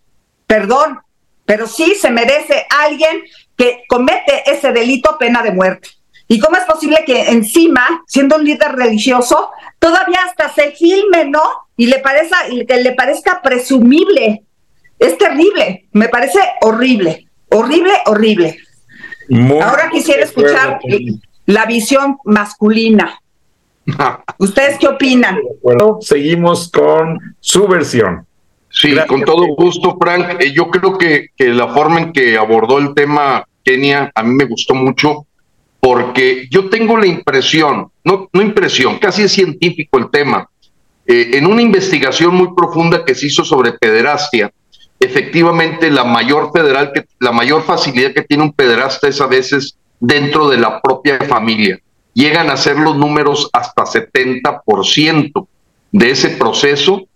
Speaker 4: Perdón, pero sí se merece alguien que comete ese delito pena de muerte. ¿Y cómo es posible que encima, siendo un líder religioso, todavía hasta se filme, ¿no? Y le parezca, que le parezca presumible es terrible, me parece horrible, horrible, horrible. Ahora quisiera escuchar la visión masculina. [laughs] ¿Ustedes qué opinan?
Speaker 2: Bueno, seguimos con su versión.
Speaker 3: Sí, con todo gusto, Frank. Eh, yo creo que, que, la forma en que abordó el tema Kenia a mí me gustó mucho porque yo tengo la impresión, no, no impresión, casi es científico el tema. Eh, en una investigación muy profunda que se hizo sobre pederastia, efectivamente la mayor federal que la mayor facilidad que tiene un pederasta es a veces dentro de la propia familia. Llegan a ser los números hasta 70% de ese proceso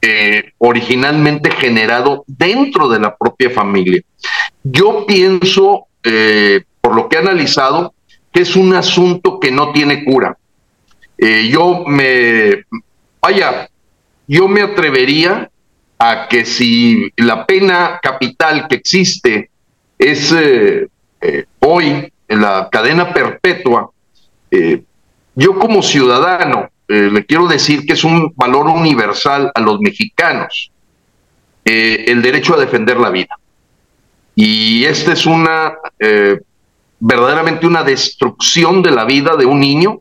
Speaker 3: eh, originalmente generado dentro de la propia familia. Yo pienso, eh, por lo que he analizado, que es un asunto que no tiene cura. Eh, yo me, vaya, yo me atrevería a que si la pena capital que existe es eh, eh, hoy en la cadena perpetua, eh, yo como ciudadano le quiero decir que es un valor universal a los mexicanos, el derecho a defender la vida. Y esta es una, verdaderamente una destrucción de la vida de un niño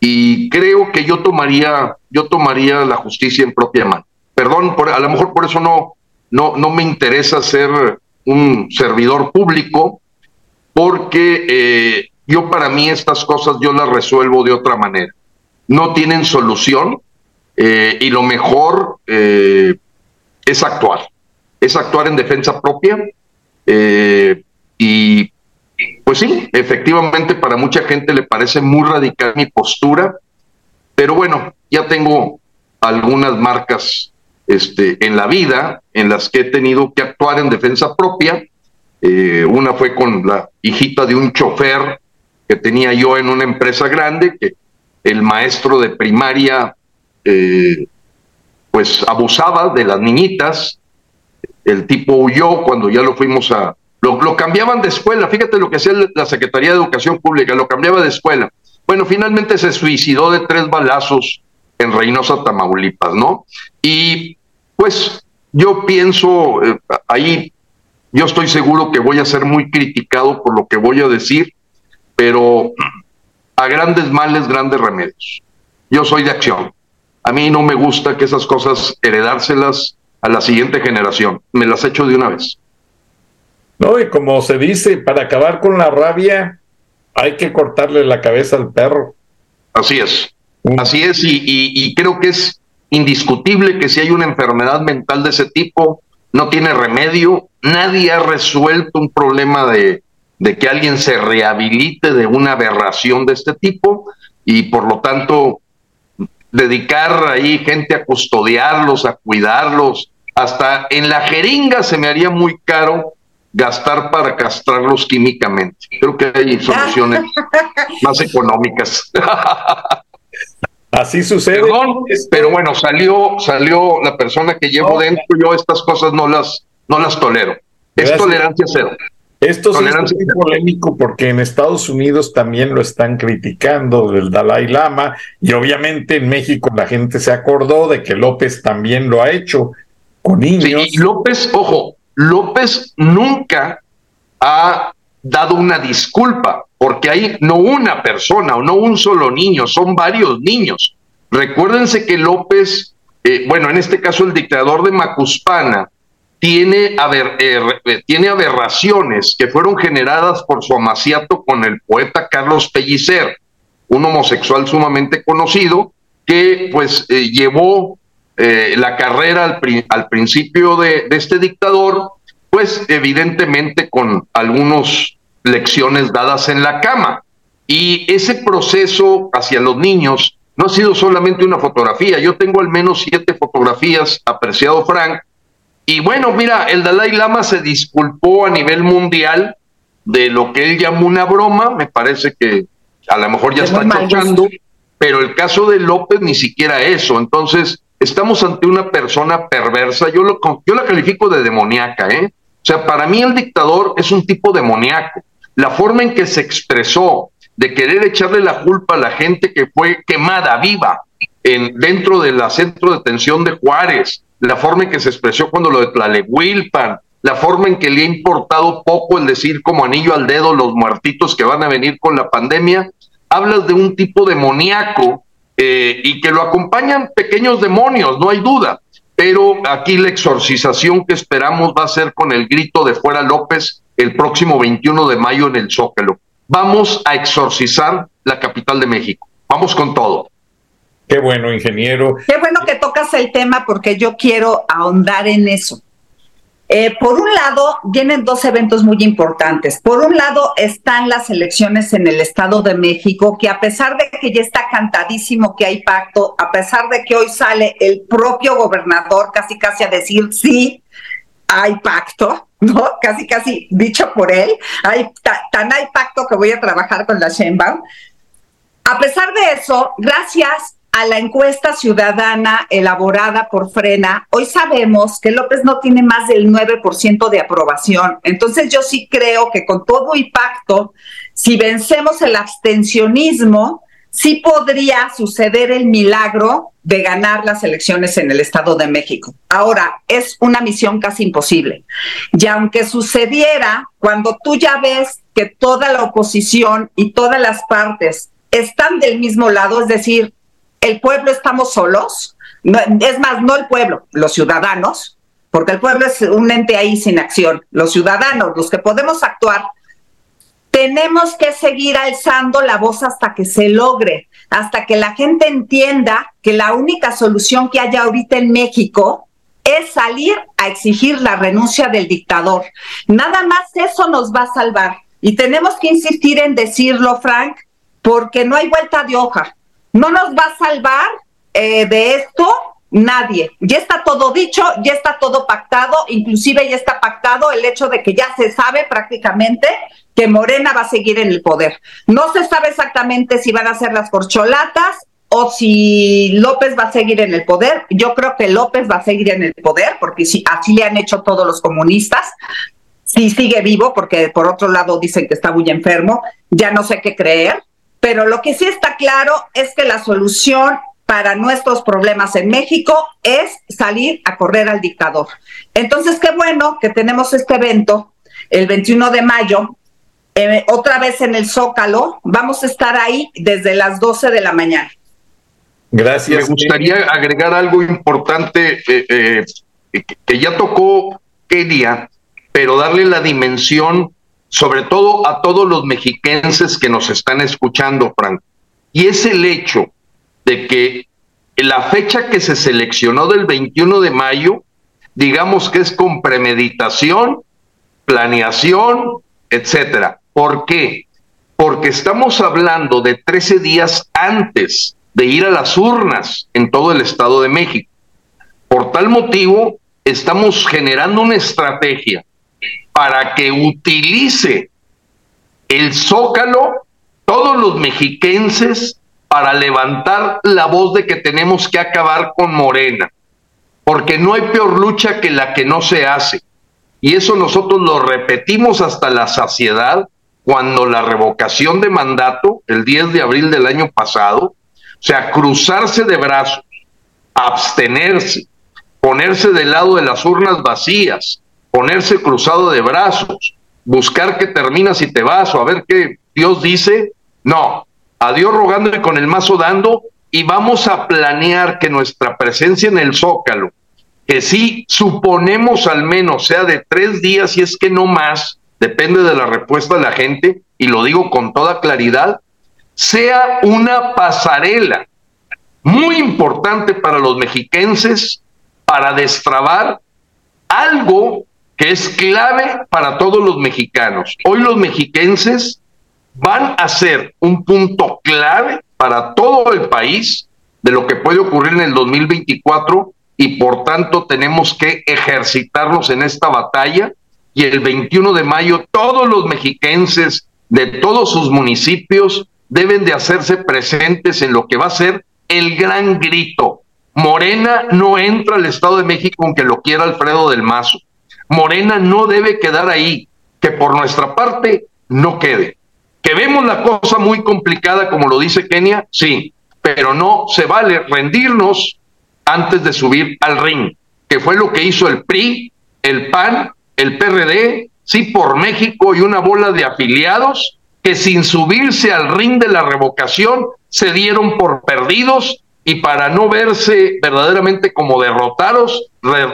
Speaker 3: y creo que yo tomaría, yo tomaría la justicia en propia mano perdón, a lo mejor por eso no, no, no me interesa ser un servidor público, porque eh, yo para mí estas cosas yo las resuelvo de otra manera. No tienen solución eh, y lo mejor eh, es actuar, es actuar en defensa propia y pues sí, efectivamente para mucha gente le parece muy radical mi postura, pero bueno, ya tengo algunas marcas este, en la vida en las que he tenido que actuar en defensa propia. Eh, una fue con la hijita de un chofer que tenía yo en una empresa grande, que el maestro de primaria eh, pues abusaba de las niñitas, el tipo huyó cuando ya lo fuimos a... Lo, lo cambiaban de escuela, fíjate lo que hacía la Secretaría de Educación Pública, lo cambiaba de escuela. Bueno, finalmente se suicidó de tres balazos en Reynosa, Tamaulipas, ¿no? Y pues yo pienso, eh, ahí yo estoy seguro que voy a ser muy criticado por lo que voy a decir, pero a grandes males, grandes remedios. Yo soy de acción. A mí no me gusta que esas cosas heredárselas a la siguiente generación. Me las echo de una vez.
Speaker 2: No, y como se dice, para acabar con la rabia hay que cortarle la cabeza al perro.
Speaker 3: Así es. Así es, y, creo que es indiscutible que si hay una enfermedad mental de ese tipo, no tiene remedio. Nadie ha resuelto un problema de, de que alguien se rehabilite de una aberración de este tipo y por lo tanto dedicar ahí gente a custodiarlos, a cuidarlos, hasta en la jeringa se me haría muy caro gastar para castrarlos químicamente. Creo que hay soluciones [laughs] más económicas. [laughs]
Speaker 2: Así sucede.
Speaker 3: pero bueno, salió, salió la persona que llevo dentro, yo estas cosas no las, no las tolero. Es tolerancia cero.
Speaker 2: Esto es muy polémico porque en Estados Unidos también lo están criticando del Dalai Lama y obviamente en México la gente se acordó de que López también lo ha hecho con niños.
Speaker 3: y López, ojo, López nunca ha dado una disculpa porque hay no una persona o no un solo niño, son varios niños. Recuérdense que López, eh, bueno, en este caso el dictador de Macuspana, tiene, eh, eh, tiene aberraciones que fueron generadas por su amaciato con el poeta Carlos Pellicer, un homosexual sumamente conocido, que pues eh, llevó la carrera al, al principio de, este dictador, pues evidentemente con algunas lecciones dadas en la cama. Y ese proceso hacia los niños no ha sido solamente una fotografía. Yo tengo al menos siete fotografías, apreciado Frank, y bueno, mira, el Dalai Lama se disculpó a nivel mundial de lo que él llamó una broma, me parece que a lo mejor ya está chocando, pero el caso de López ni siquiera eso, entonces estamos ante una persona perversa, yo, lo, yo la califico de demoníaca, ¿eh? O sea, para mí el dictador es un tipo demoníaco. La forma en que se expresó de querer echarle la culpa a la gente que fue quemada viva en, dentro del centro de detención de Juárez, la forma en que se expresó cuando lo de Tlalewilpan, la forma en que le ha importado poco el decir como anillo al dedo los muertitos que van a venir con la pandemia, hablas de un tipo demoníaco eh, y que lo acompañan pequeños demonios, no hay duda. Pero aquí la exorcización que esperamos va a ser con el grito de fuera López el próximo 21 de mayo en el Zócalo. Vamos a exorcizar la capital de México. Vamos con todo.
Speaker 2: Qué bueno, ingeniero.
Speaker 4: Qué bueno que tocas el tema porque yo quiero ahondar en eso. Eh, por un lado, vienen dos eventos muy importantes. Por un lado, están las elecciones en el Estado de México, que a pesar de que ya está cantadísimo que hay pacto, a pesar de que hoy sale el propio gobernador casi casi a decir sí, hay pacto, ¿no? [laughs] Casi casi dicho por él, hay, tan hay pacto que voy a trabajar con la Sheinbaum. A pesar de eso, gracias a la encuesta ciudadana elaborada por Frena, hoy sabemos que López no tiene más del 9% de aprobación. Entonces yo sí creo que con todo y pacto, si vencemos el abstencionismo, sí podría suceder el milagro de ganar las elecciones en el Estado de México. Ahora, es una misión casi imposible. Y aunque sucediera, cuando tú ya ves que toda la oposición y todas las partes están del mismo lado, es decir, el pueblo estamos solos, es más, no el pueblo, los ciudadanos, porque el pueblo es un ente ahí sin acción, los ciudadanos, los que podemos actuar, tenemos que seguir alzando la voz hasta que se logre, hasta que la gente entienda que la única solución que hay ahorita en México es salir a exigir la renuncia del dictador. Nada más eso nos va a salvar. Y tenemos que insistir en decirlo, Frank, porque no hay vuelta de hoja. No nos va a salvar eh, de esto nadie. Ya está todo dicho, ya está todo pactado, inclusive ya está pactado el hecho de que ya se sabe prácticamente que Morena va a seguir en el poder. No se sabe exactamente si van a ser las corcholatas o si López va a seguir en el poder. Yo creo que López va a seguir en el poder porque si, así le han hecho todos los comunistas. Si sigue vivo, porque por otro lado dicen que está muy enfermo, ya no sé qué creer pero lo que sí está claro es que la solución para nuestros problemas en México es salir a correr al dictador. Entonces, qué bueno que tenemos este evento el 21 de mayo, eh, otra vez en el Zócalo. Vamos a estar ahí desde las 12 de la mañana.
Speaker 3: Gracias. Me gustaría agregar algo importante eh, eh, que ya tocó Kenia, pero darle la dimensión sobre todo a todos los mexiquenses que nos están escuchando, Frank. Y es el hecho de que la fecha que se seleccionó del 21 de mayo, digamos que es con premeditación, planeación, etcétera. ¿Por qué? Porque estamos hablando de 13 días antes de ir a las urnas en todo el Estado de México. Por tal motivo, estamos generando una estrategia para que utilice el zócalo todos los mexiquenses para levantar la voz de que tenemos que acabar con Morena, porque no hay peor lucha que la que no se hace. Y eso nosotros lo repetimos hasta la saciedad cuando la revocación de mandato, el 10 de abril del año pasado, o sea, cruzarse de brazos, abstenerse, ponerse del lado de las urnas vacías, ponerse cruzado de brazos, buscar que terminas y te vas o a ver qué Dios dice, no, a Dios rogando y con el mazo dando y vamos a planear que nuestra presencia en el Zócalo, que sí suponemos al menos sea de tres días y es que no más, depende de la respuesta de la gente, y lo digo con toda claridad, sea una pasarela muy importante para los mexiquenses para destrabar algo que es clave para todos los mexicanos. Hoy los mexiquenses van a ser un punto clave para todo el país de lo que puede ocurrir en el 2024 y por tanto tenemos que ejercitarnos en esta batalla y el 21 de mayo todos los mexiquenses de todos sus municipios deben de hacerse presentes en lo que va a ser el gran grito. Morena no entra al Estado de México aunque lo quiera Alfredo del Mazo. Morena no debe quedar ahí, que por nuestra parte no quede. Que vemos la cosa muy complicada, como lo dice Kenia, sí, pero no se vale rendirnos antes de subir al ring, que fue lo que hizo el PRI, el PAN, el PRD, sí, por México y una bola de afiliados que sin subirse al ring de la revocación se dieron por perdidos y para no verse verdaderamente como derrotados,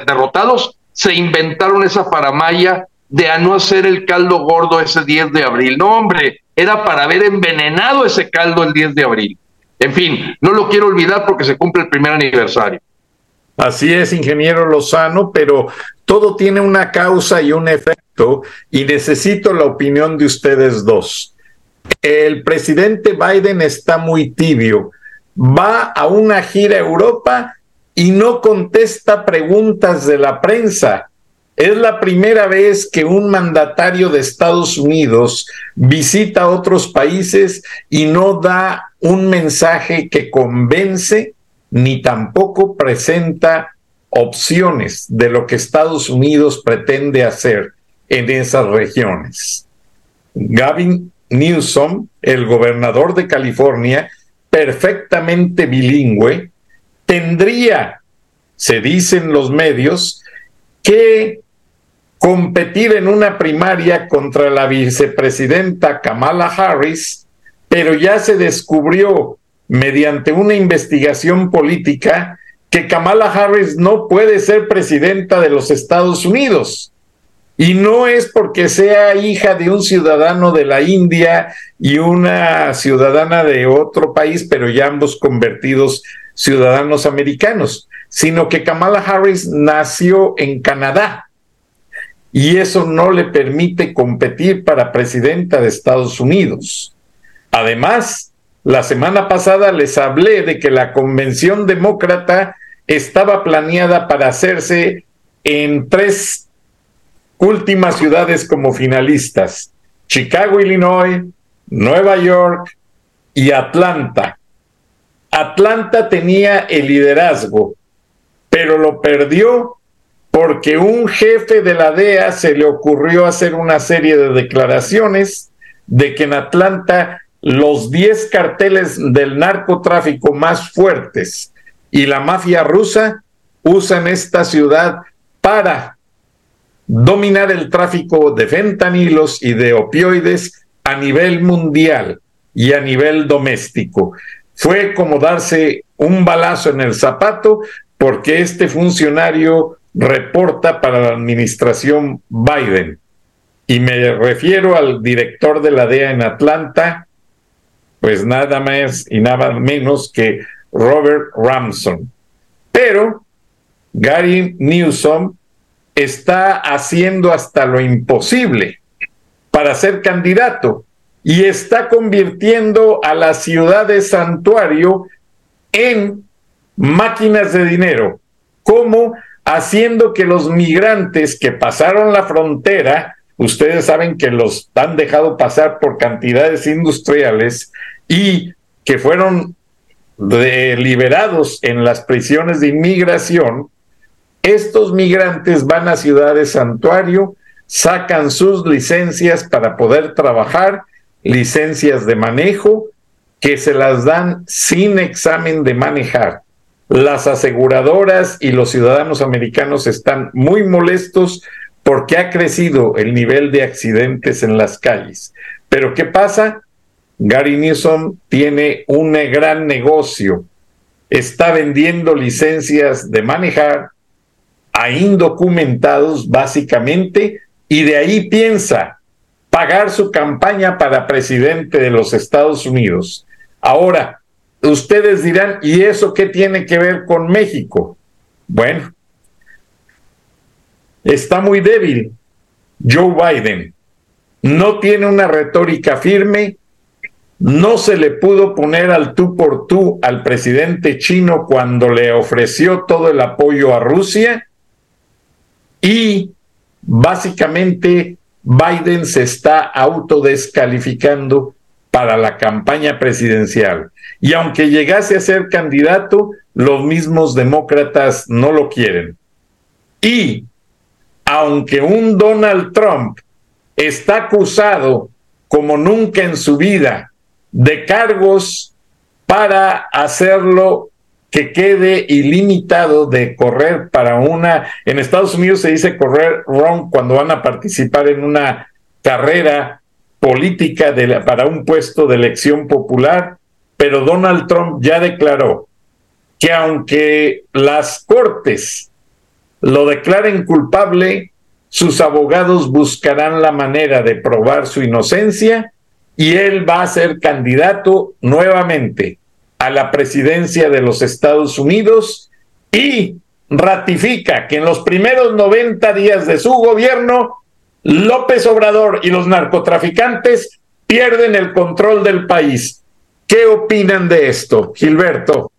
Speaker 3: derrotados se inventaron esa paramaya de a no hacer el caldo gordo ese 10 de abril. No, hombre, era para haber envenenado ese caldo el 10 de abril. En fin, no lo quiero olvidar porque se cumple el primer aniversario.
Speaker 2: Así es, ingeniero Lozano, pero todo tiene una causa y un efecto y necesito la opinión de ustedes dos. El presidente Biden está muy tibio. Va a una gira a Europa y no contesta preguntas de la prensa. Es la primera vez que un mandatario de Estados Unidos visita otros países y no da un mensaje que convence ni tampoco presenta opciones de lo que Estados Unidos pretende hacer en esas regiones. Gavin Newsom, el gobernador de California, perfectamente bilingüe, tendría, se dicen los medios, que competir en una primaria contra la vicepresidenta Kamala Harris, pero ya se descubrió mediante una investigación política que Kamala Harris no puede ser presidenta de los Estados Unidos. Y no es porque sea hija de un ciudadano de la India y una ciudadana de otro país, pero ya ambos convertidos ciudadanos americanos, sino que Kamala Harris nació en Canadá y eso no le permite competir para presidenta de Estados Unidos. Además, la semana pasada les hablé de que la convención demócrata estaba planeada para hacerse en tres últimas ciudades como finalistas, Chicago, Illinois, Nueva York y Atlanta. Atlanta tenía el liderazgo, pero lo perdió porque un jefe de la DEA se le ocurrió hacer una serie de declaraciones de que en Atlanta los 10 carteles del narcotráfico más fuertes y la mafia rusa usan esta ciudad para dominar el tráfico de fentanilos y de opioides a nivel mundial y a nivel doméstico. Fue como darse un balazo en el zapato porque este funcionario reporta para la administración Biden. Y me refiero al director de la DEA en Atlanta, pues nada más y nada menos que Robert Ramson. Pero Gary Newsom está haciendo hasta lo imposible para ser candidato y está convirtiendo a la ciudad de santuario en máquinas de dinero, como haciendo que los migrantes que pasaron la frontera, ustedes saben que los han dejado pasar por cantidades industriales y que fueron liberados en las prisiones de inmigración, estos migrantes van a ciudades santuario, sacan sus licencias para poder trabajar, licencias de manejo, que se las dan sin examen de manejar. Las aseguradoras y los ciudadanos americanos están muy molestos porque ha crecido el nivel de accidentes en las calles. Pero ¿qué pasa? Gary Newsom tiene un gran negocio. Está vendiendo licencias de manejar a indocumentados básicamente y de ahí piensa pagar su campaña para presidente de los Estados Unidos. Ahora, ustedes dirán, ¿y eso qué tiene que ver con México? Bueno, está muy débil Joe Biden. No tiene una retórica firme, no se le pudo poner al tú por tú al presidente chino cuando le ofreció todo el apoyo a Rusia y básicamente Biden se está autodescalificando para la campaña presidencial. Y aunque llegase a ser candidato, los mismos demócratas no lo quieren. Y aunque un Donald Trump está acusado como nunca en su vida de cargos para hacerlo que quede ilimitado de correr para una, en Estados Unidos se dice correr wrong cuando van a participar en una carrera política para un puesto de elección popular, pero Donald Trump ya declaró que aunque las cortes lo declaren culpable, sus abogados buscarán la manera de probar su inocencia y él va a ser candidato nuevamente a la presidencia de los Estados Unidos y ratifica que en los primeros 90 días de su gobierno, López Obrador y los narcotraficantes pierden el control del país. ¿Qué opinan de esto, Gilberto?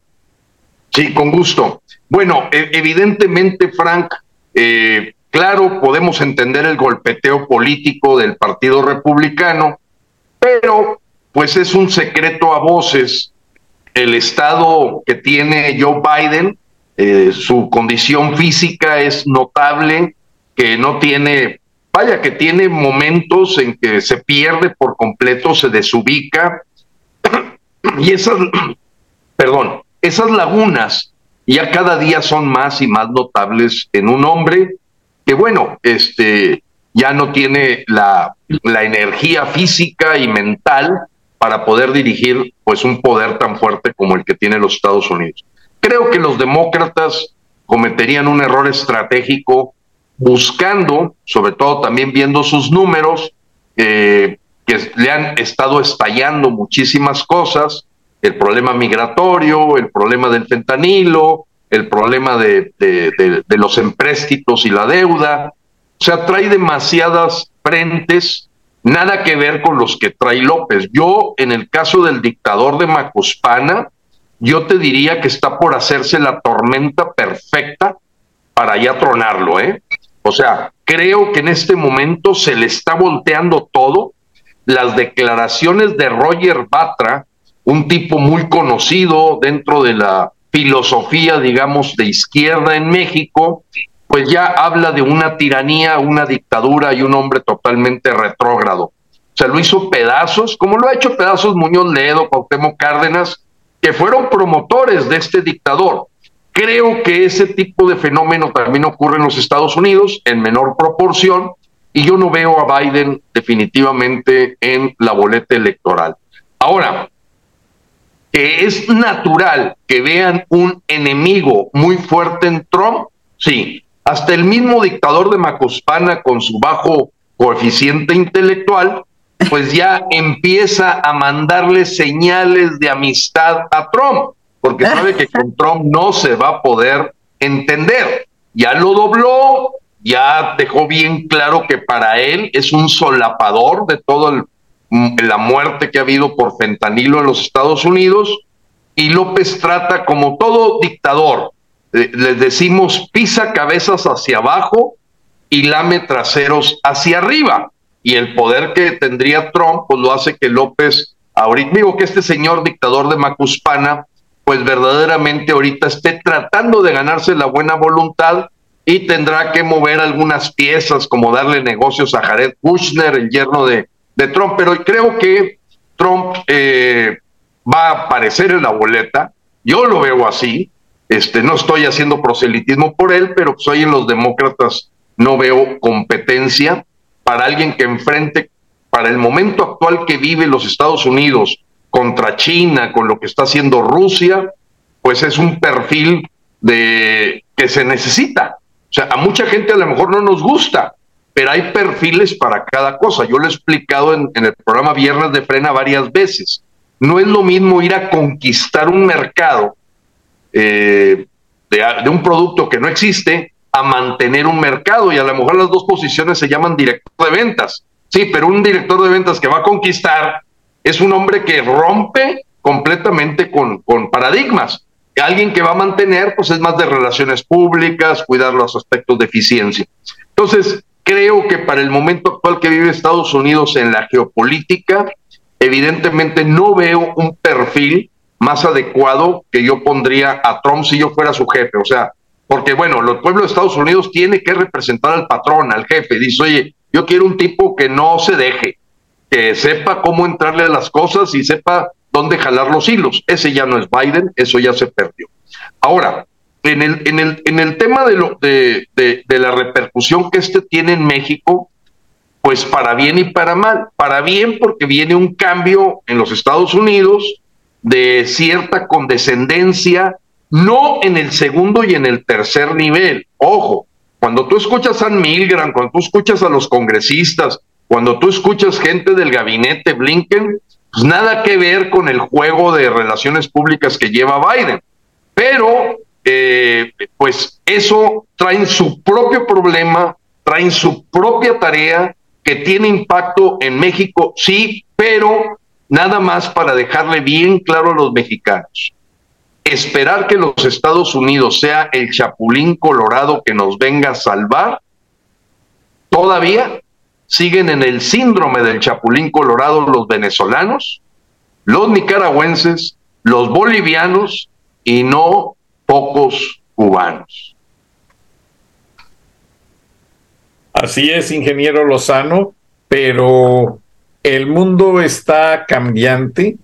Speaker 3: Sí, con gusto. Bueno, e, evidentemente, Frank, eh, claro, podemos entender el golpeteo político del Partido Republicano, pero pues es un secreto a voces el estado que tiene Joe Biden, eh, su condición física es notable, que no tiene, vaya, que tiene momentos en que se pierde por completo, se desubica, [clears throat] y esas, [clears throat] perdón, esas lagunas ya cada día son más y más notables en un hombre que, bueno, este, ya no tiene la, la energía física y mental para poder dirigir pues un poder tan fuerte como el que tiene los Estados Unidos. Creo que los demócratas cometerían un error estratégico buscando, sobre todo también viendo sus números, eh, que le han estado estallando muchísimas cosas, el problema migratorio, el problema del fentanilo, el problema de, de, de los empréstitos y la deuda. O sea, trae demasiadas frentes nada que ver con los que trae López. Yo, en el caso del dictador de Macuspana, yo te diría que está por hacerse la tormenta perfecta para ya tronarlo, ¿eh? O sea, creo que en este momento se le está volteando todo. Las declaraciones de Roger Batra, un tipo muy conocido dentro de la filosofía, digamos, de izquierda en México, pues ya habla de una tiranía, una dictadura y un hombre totalmente retrógrado. O sea, lo hizo pedazos, como lo ha hecho pedazos Muñoz Ledo, Cuauhtémoc Cárdenas, que fueron promotores de este dictador. Creo que ese tipo de fenómeno también ocurre en los Estados Unidos en menor proporción y yo no veo a Biden definitivamente en la boleta electoral. Ahora, que es natural que vean un enemigo muy fuerte en Trump, sí, hasta el mismo dictador de Macospana, con su bajo coeficiente intelectual, pues ya empieza a mandarle señales de amistad a Trump, porque sabe que con Trump no se va a poder entender. Ya lo dobló, ya dejó bien claro que para él es un solapador de toda la muerte que ha habido por fentanilo en los Estados Unidos, y López trata como todo dictador, les decimos pisa cabezas hacia abajo y lame traseros hacia arriba. Y el poder que tendría Trump, pues lo hace que López, ahorita digo que este señor dictador de Macuspana, pues verdaderamente ahorita esté tratando de ganarse la buena voluntad y tendrá que mover algunas piezas como darle negocios a Jared Kushner, el yerno de, de Trump. Pero creo que Trump eh, va a aparecer en la boleta. Yo lo veo así. Este, no estoy haciendo proselitismo por él, pero soy en los demócratas no veo competencia para alguien que enfrente, para el momento actual que vive los Estados Unidos contra China, con lo que está haciendo Rusia, pues es un perfil de que se necesita. O sea, a mucha gente a lo mejor no nos gusta, pero hay perfiles para cada cosa. Yo lo he explicado en, el programa Viernes de Frena varias veces. No es lo mismo ir a conquistar un mercado eh, de, un producto que no existe a mantener un mercado y a lo mejor las dos posiciones se llaman director de ventas. Sí, pero un director de ventas que va a conquistar es un hombre que rompe completamente con, con paradigmas. Alguien que va a mantener, pues es más de relaciones públicas, cuidar los aspectos de eficiencia. Entonces, creo que para el momento actual que vive Estados Unidos en la geopolítica, evidentemente no veo un perfil más adecuado que yo pondría a Trump si yo fuera su jefe. O sea, porque bueno, el pueblo de Estados Unidos tiene que representar al patrón, al jefe. Dice, oye, yo quiero un tipo que no se deje, que sepa cómo entrarle a las cosas y sepa dónde jalar los hilos. Ese ya no es Biden, eso ya se perdió. Ahora, en el, en el, en el tema de, lo, de, de, de la repercusión que este tiene en México, pues para bien y para mal. Para bien porque viene un cambio en los Estados Unidos, de cierta condescendencia, no en el segundo y en el tercer nivel. Ojo, cuando tú escuchas a Milgram, cuando tú escuchas a los congresistas, cuando tú escuchas gente del gabinete Blinken, pues nada que ver con el juego de relaciones públicas que lleva Biden. Pero, eh, pues eso trae su propio problema, traen su propia tarea que tiene impacto en México, sí, pero nada más para dejarle bien claro a los mexicanos. Esperar que los Estados Unidos sea el chapulín colorado que nos venga a salvar, todavía siguen en el síndrome del chapulín colorado los venezolanos, los nicaragüenses, los bolivianos y no pocos cubanos.
Speaker 2: Así es, ingeniero Lozano, pero el mundo está cambiante,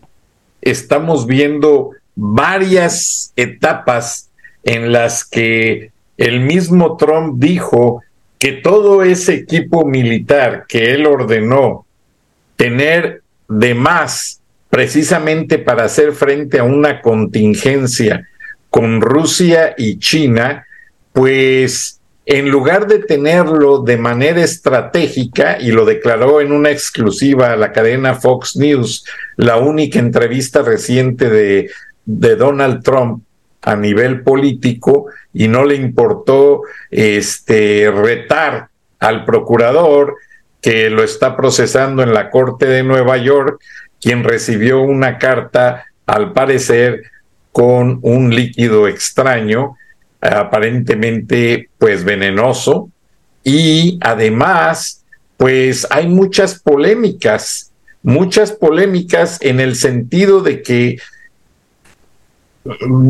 Speaker 2: estamos viendo varias etapas en las que el mismo Trump dijo que todo ese equipo militar que él ordenó tener de más precisamente para hacer frente a una contingencia con Rusia y China, pues en lugar de tenerlo de manera estratégica, y lo declaró en una exclusiva a la cadena Fox News, la única entrevista reciente de, de Donald Trump a nivel político, y no le importó este, retar al procurador que lo está procesando en la Corte de Nueva York, quien recibió una carta, al parecer, con un líquido extraño, aparentemente pues venenoso y además pues hay muchas polémicas, muchas polémicas en el sentido de que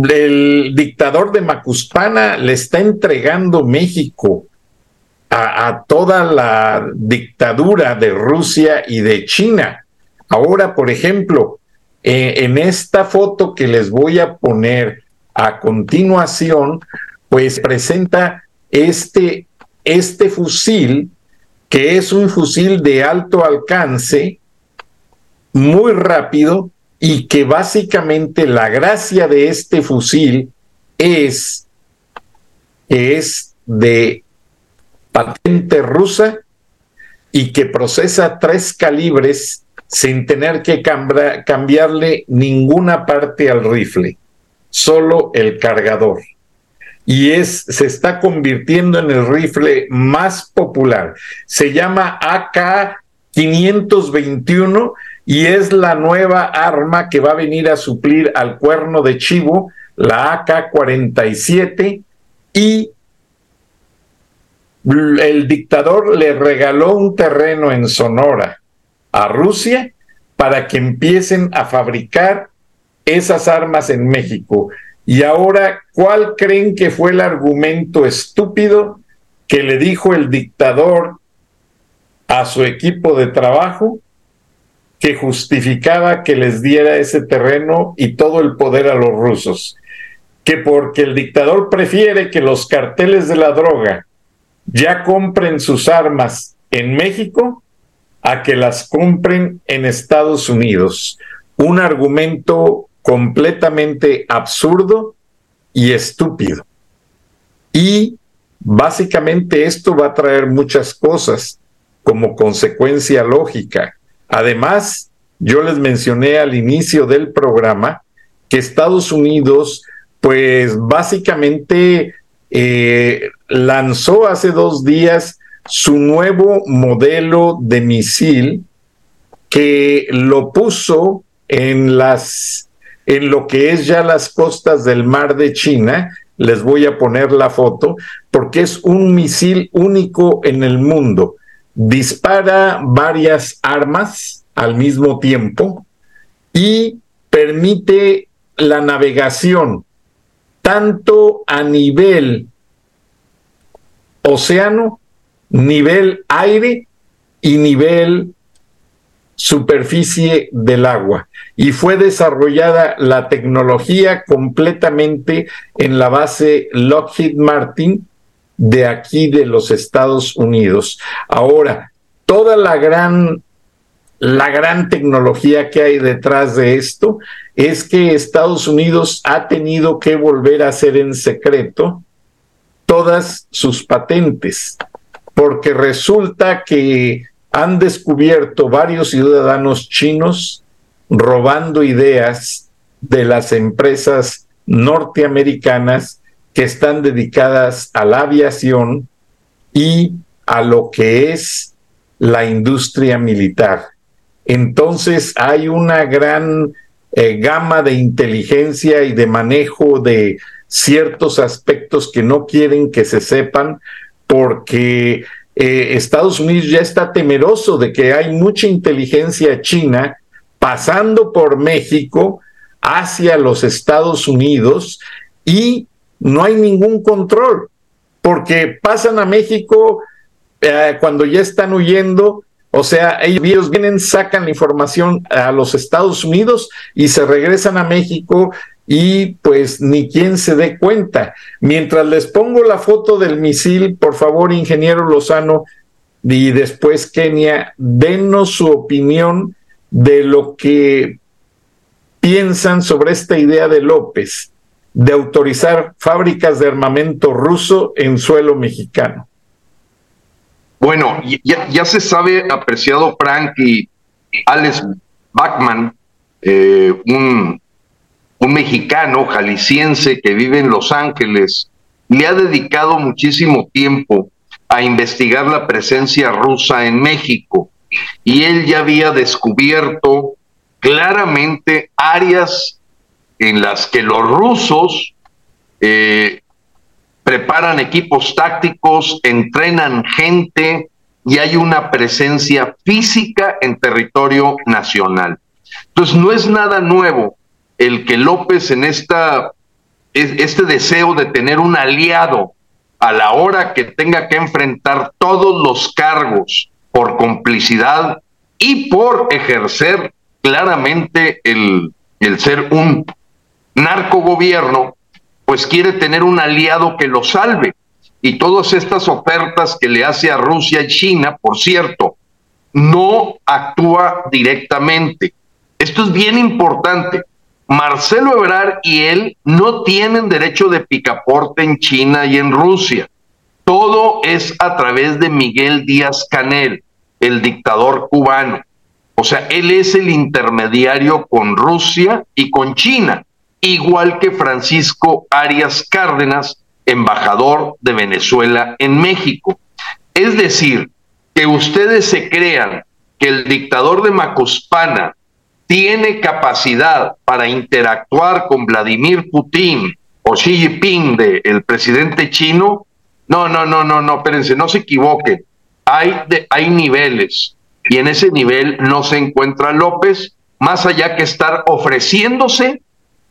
Speaker 2: el dictador de Macuspana le está entregando México a, toda la dictadura de Rusia y de China. Ahora, por ejemplo, eh, en esta foto que les voy a poner, a continuación, pues presenta este, este fusil, que es un fusil de alto alcance, muy rápido, y que básicamente la gracia de este fusil es que es de patente rusa y que procesa tres calibres sin tener que cambiarle ninguna parte al rifle solo el cargador. Y es, se está convirtiendo en el rifle más popular. Se llama AK-521 y es la nueva arma que va a venir a suplir al cuerno de chivo, la AK-47, y el dictador le regaló un terreno en Sonora a Rusia para que empiecen a fabricar esas armas en México. Y ahora, ¿cuál creen que fue el argumento estúpido que le dijo el dictador a su equipo de trabajo que justificaba que les diera ese terreno y todo el poder a los rusos? Que porque el dictador prefiere que los carteles de la droga ya compren sus armas en México a que las compren en Estados Unidos. Un argumento completamente absurdo y estúpido. Y básicamente esto va a traer muchas cosas como consecuencia lógica. Además, yo les mencioné al inicio del programa que Estados Unidos, pues básicamente eh, lanzó hace dos días su nuevo modelo de misil que lo puso en las en lo que es ya las costas del mar de China. Les voy a poner la foto porque es un misil único en el mundo. Dispara varias armas al mismo tiempo y permite la navegación tanto a nivel océano, nivel aire y nivel superficie del agua. Y fue desarrollada la tecnología completamente en la base Lockheed Martin de aquí de los Estados Unidos. Ahora, toda la gran la gran tecnología que hay detrás de esto es que Estados Unidos ha tenido que volver a hacer en secreto todas sus patentes, porque resulta que han descubierto varios ciudadanos chinos robando ideas de las empresas norteamericanas que están dedicadas a la aviación y a lo que es la industria militar. Entonces hay una gran eh, gama de inteligencia y de manejo de ciertos aspectos que no quieren que se sepan porque eh, Estados Unidos ya está temeroso de que hay mucha inteligencia china pasando por México hacia los Estados Unidos y no hay ningún control, porque pasan a México eh, cuando ya están huyendo, o sea, ellos vienen, sacan la información a los Estados Unidos y se regresan a México y pues ni quien se dé cuenta. Mientras les pongo la foto del misil, por favor, ingeniero Lozano, y después Kenia, denos su opinión de lo que piensan sobre esta idea de López de autorizar fábricas de armamento ruso en suelo mexicano.
Speaker 3: Bueno, ya, se sabe, apreciado Frank y Alex Bachman, eh, un un mexicano jalisciense que vive en Los Ángeles, le ha dedicado muchísimo tiempo a investigar la presencia rusa en México y él ya había descubierto claramente áreas en las que los rusos eh, preparan equipos tácticos, entrenan gente y hay una presencia física en territorio nacional. Entonces no es nada nuevo el que López en esta, este deseo de tener un aliado a la hora que tenga que enfrentar todos los cargos por complicidad y por ejercer claramente el, el ser un narcogobierno, pues quiere tener un aliado que lo salve. Y todas estas ofertas que le hace a Rusia y China, por cierto, no actúa directamente. Esto es bien importante. Marcelo Ebrard y él no tienen derecho de picaporte en China y en Rusia. Todo es a través de Miguel Díaz Canel, el dictador cubano. O sea, él es el intermediario con Rusia y con China, igual que Francisco Arias Cárdenas, embajador de Venezuela en México. Es decir, que ustedes se crean que el dictador de Macuspana tiene capacidad para interactuar con Vladimir Putin o Xi Jinping, de, el presidente chino, no, no, no, no, no, espérense, no se equivoquen. Hay, de, hay niveles y en ese nivel no se encuentra López, más allá que estar ofreciéndose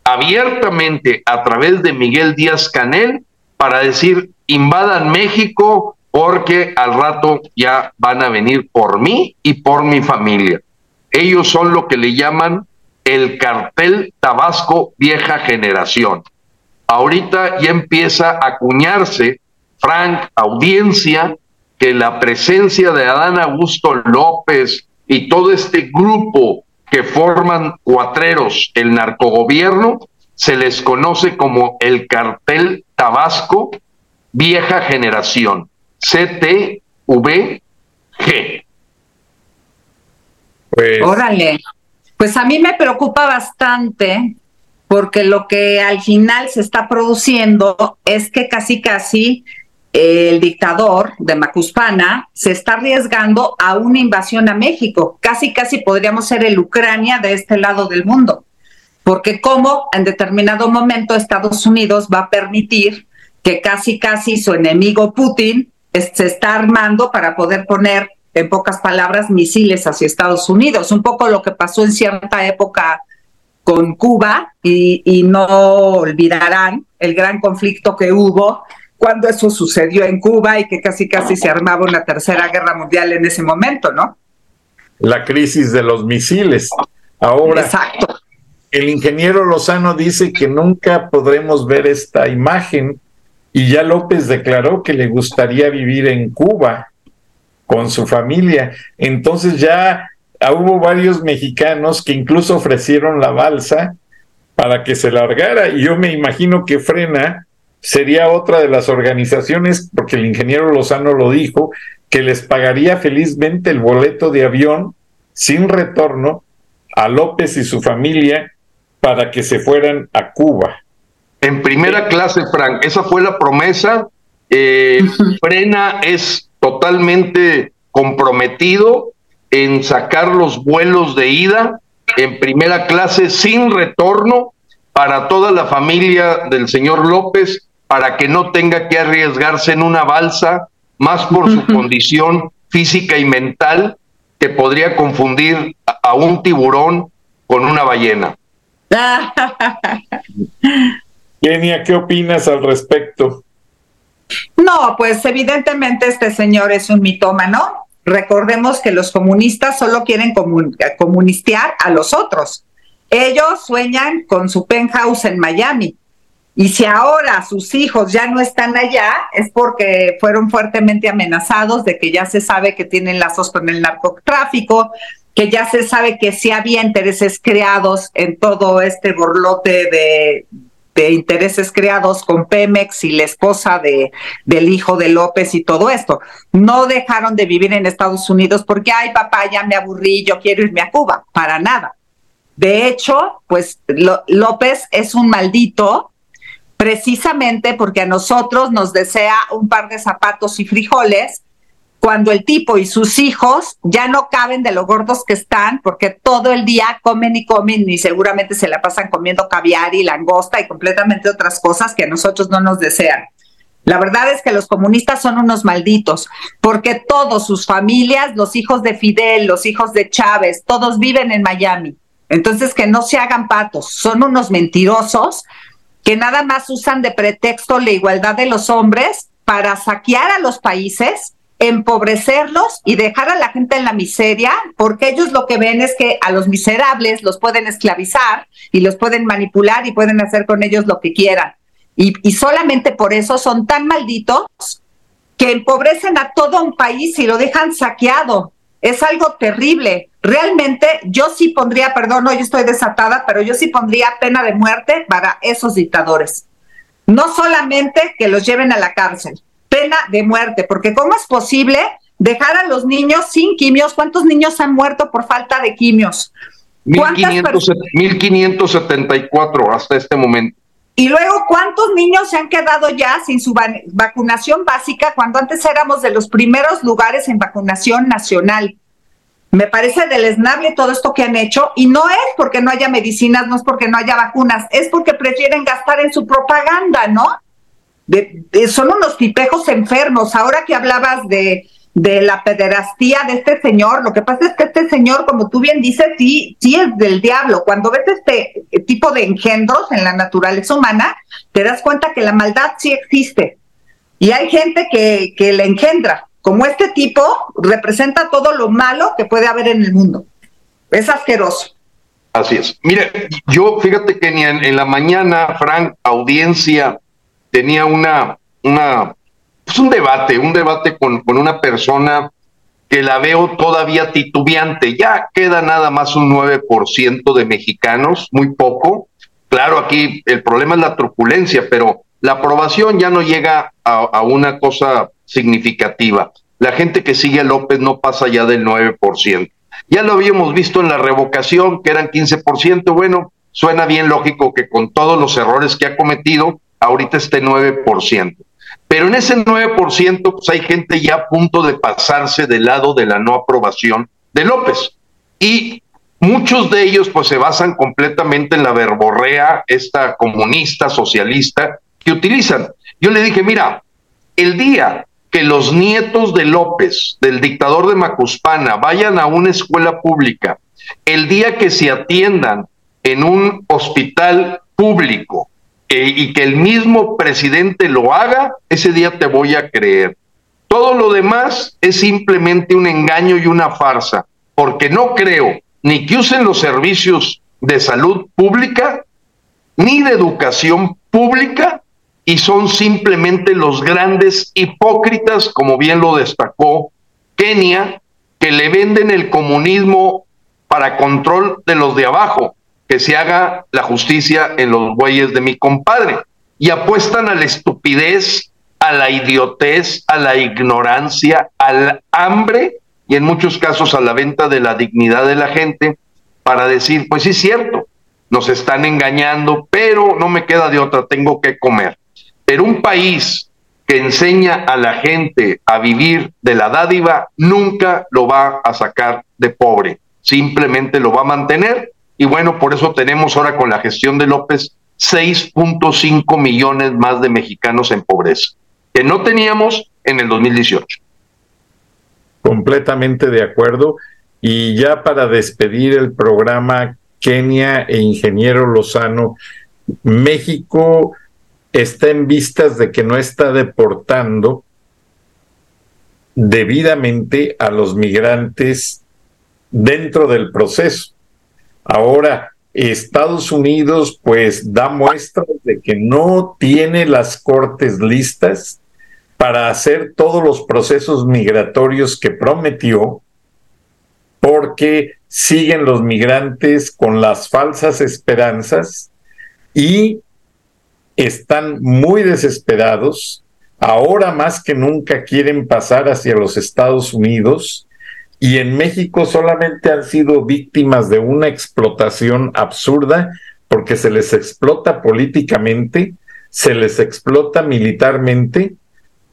Speaker 3: abiertamente a través de Miguel Díaz Canel para decir invadan México porque al rato ya van a venir por mí y por mi familia. Ellos son lo que le llaman el cartel Tabasco vieja generación. Ahorita ya empieza a acuñarse, Frank, audiencia, que la presencia de Adán Augusto López y todo este grupo que forman cuatreros, el narcogobierno, se les conoce como el cartel Tabasco vieja generación, CTVG.
Speaker 4: Pues... Órale. Pues a mí me preocupa bastante porque lo que al final se está produciendo es que casi casi el dictador de Macuspana se está arriesgando a una invasión a México. Casi casi podríamos ser el Ucrania de este lado del mundo. Porque como en determinado momento Estados Unidos va a permitir que casi casi su enemigo Putin se está armando para poder poner en pocas palabras, misiles hacia Estados Unidos. Un poco lo que pasó en cierta época con Cuba y, no olvidarán el gran conflicto que hubo cuando eso sucedió en Cuba y que casi casi se armaba una tercera guerra mundial en ese momento, ¿no?
Speaker 2: La crisis de los misiles. Ahora, Exacto. el ingeniero Lozano dice que nunca podremos ver esta imagen y ya López declaró que le gustaría vivir en Cuba con su familia. Entonces ya hubo varios mexicanos que incluso ofrecieron la balsa para que se largara y yo me imagino que Frena sería otra de las organizaciones, porque el ingeniero Lozano lo dijo, que les pagaría felizmente el boleto de avión sin retorno a López y su familia para que se fueran a Cuba.
Speaker 3: En primera clase, Frank, esa fue la promesa. Eh, [laughs] Frena es totalmente comprometido en sacar los vuelos de ida en primera clase sin retorno para toda la familia del señor López, para que no tenga que arriesgarse en una balsa, más por su condición física y mental, que podría confundir a un tiburón con una ballena. [laughs]
Speaker 2: Kenia, ¿qué opinas al respecto?
Speaker 4: No, pues evidentemente este señor es un mitómano. Recordemos que los comunistas solo quieren comunistear a los otros. Ellos sueñan con su penthouse en Miami. Y si ahora sus hijos ya no están allá, es porque fueron fuertemente amenazados de que ya se sabe que tienen lazos con el narcotráfico, que ya se sabe que sí había intereses creados en todo este borlote de, de intereses creados con Pemex y la esposa de, del hijo de López y todo esto. No dejaron de vivir en Estados Unidos porque, ay papá, ya me aburrí, yo quiero irme a Cuba, para nada. De hecho, pues López es un maldito precisamente porque a nosotros nos desea un par de zapatos y frijoles cuando el tipo y sus hijos ya no caben de lo gordos que están, porque todo el día comen y comen y seguramente se la pasan comiendo caviar y langosta y completamente otras cosas que a nosotros no nos desean. La verdad es que los comunistas son unos malditos, porque todos sus familias, los hijos de Fidel, los hijos de Chávez, todos viven en Miami. Entonces, que no se hagan patos, son unos mentirosos que nada más usan de pretexto la igualdad de los hombres para saquear a los países empobrecerlos y dejar a la gente en la miseria, porque ellos lo que ven es que a los miserables los pueden esclavizar y los pueden manipular y pueden hacer con ellos lo que quieran. Y, y solamente por eso son tan malditos que empobrecen a todo un país y lo dejan saqueado. Es algo terrible. Realmente yo sí pondría, perdón, no, yo estoy desatada, pero yo sí pondría pena de muerte para esos dictadores. No solamente que los lleven a la cárcel, pena de muerte, porque ¿cómo es posible dejar a los niños sin quimios? ¿Cuántos niños han muerto por falta de quimios?
Speaker 3: 1574 hasta este momento.
Speaker 4: Y luego, ¿cuántos niños se han quedado ya sin su vacunación básica cuando antes éramos de los primeros lugares en vacunación nacional? Me parece deleznable todo esto que han hecho y no es porque no haya medicinas, no es porque no haya vacunas, es porque prefieren gastar en su propaganda, ¿no? Son unos tipejos enfermos. Ahora que hablabas de de la pederastía de este señor. Lo que pasa es que este señor, como tú bien dices, sí, sí es del diablo. Cuando ves este tipo de engendros en la naturaleza humana, te das cuenta que la maldad sí existe. Y hay gente que, que la engendra. Como este tipo representa todo lo malo que puede haber en el mundo. Es asqueroso.
Speaker 3: Así es. Mire, yo fíjate que ni en, la mañana, Frank, audiencia, tenía una, una pues un debate, un debate con, con una persona que la veo todavía titubeante. Ya queda nada más un 9% de mexicanos, muy poco. Claro, aquí el problema es la truculencia, pero la aprobación ya no llega a, a una cosa significativa. La gente que sigue a López no pasa ya del 9%. Ya lo habíamos visto en la revocación, que eran 15%. Bueno, suena bien lógico que con todos los errores que ha cometido, ahorita esté 9%. Pero en ese 9%, pues hay gente ya a punto de pasarse del lado de la no aprobación de López. Y muchos de ellos, pues se basan completamente en la verborrea, esta comunista, socialista, que utilizan. Yo le dije, mira, el día que los nietos de López, del dictador de Macuspana, vayan a una escuela pública, el día que se atiendan en un hospital público, y que el mismo presidente lo haga, ese día te voy a creer. Todo lo demás es simplemente un engaño y una farsa, porque no creo ni que usen los servicios de salud pública, ni de educación pública, y son simplemente los grandes hipócritas, como bien lo destacó Kenia, que le venden el comunismo para control de los de abajo que se haga la justicia en los bueyes de mi compadre. Y apuestan a la estupidez, a la idiotez, a la ignorancia, al hambre y en muchos casos a la venta de la dignidad de la gente para decir, pues sí es cierto, nos están engañando, pero no me queda de otra, tengo que comer. Pero un país que enseña a la gente a vivir de la dádiva nunca lo va a sacar de pobre, simplemente lo va a mantener y bueno, por eso tenemos ahora con la gestión de López 6.5 millones más de mexicanos en pobreza, que no teníamos en el 2018.
Speaker 2: Completamente de acuerdo. Y ya para despedir el programa, Kenia e Ingeniero Lozano, México está en vistas de que no está deportando debidamente a los migrantes dentro del proceso. Ahora, Estados Unidos pues da muestras de que no tiene las cortes listas para hacer todos los procesos migratorios que prometió, porque siguen los migrantes con las falsas esperanzas y están muy desesperados, ahora más que nunca quieren pasar hacia los Estados Unidos y en México solamente han sido víctimas de una explotación absurda porque se les explota políticamente, se les explota militarmente,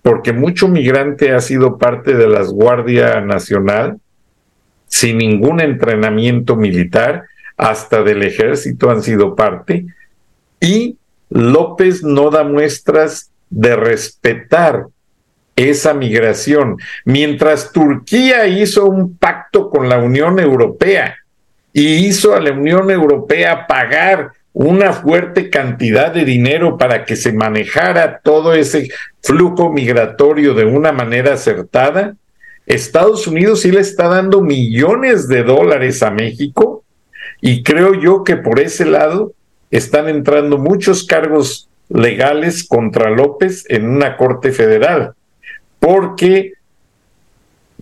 Speaker 2: porque mucho migrante ha sido parte de la Guardia Nacional sin ningún entrenamiento militar, hasta del ejército han sido parte, y López no da muestras de respetar esa migración. Mientras Turquía hizo un pacto con la Unión Europea y hizo a la Unión Europea pagar una fuerte cantidad de dinero para que se manejara todo ese flujo migratorio de una manera acertada, Estados Unidos sí le está dando millones de dólares a México y creo yo que por ese lado están entrando muchos cargos legales contra López en una corte federal porque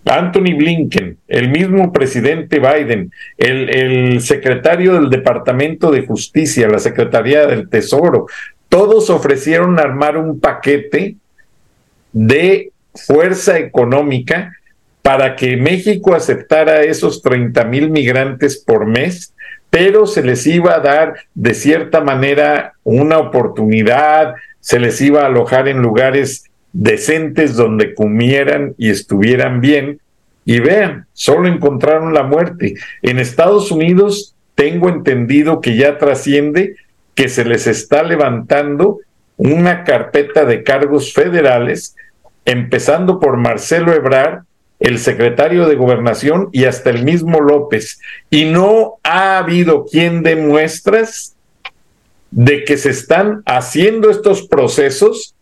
Speaker 2: Anthony Blinken, el mismo presidente Biden, el, secretario del Departamento de Justicia, la Secretaría del Tesoro, todos ofrecieron armar un paquete de fuerza económica para que México aceptara esos 30 mil migrantes por mes, pero se les iba a dar de cierta manera una oportunidad, se les iba a alojar en lugares decentes donde comieran y estuvieran bien. Y vean, solo encontraron la muerte. En Estados Unidos tengo entendido que ya trasciende que se les está levantando una carpeta de cargos federales, empezando por Marcelo Ebrard, el secretario de gobernación y hasta el mismo López. Y no ha habido quien dé muestras de que se están haciendo estos procesos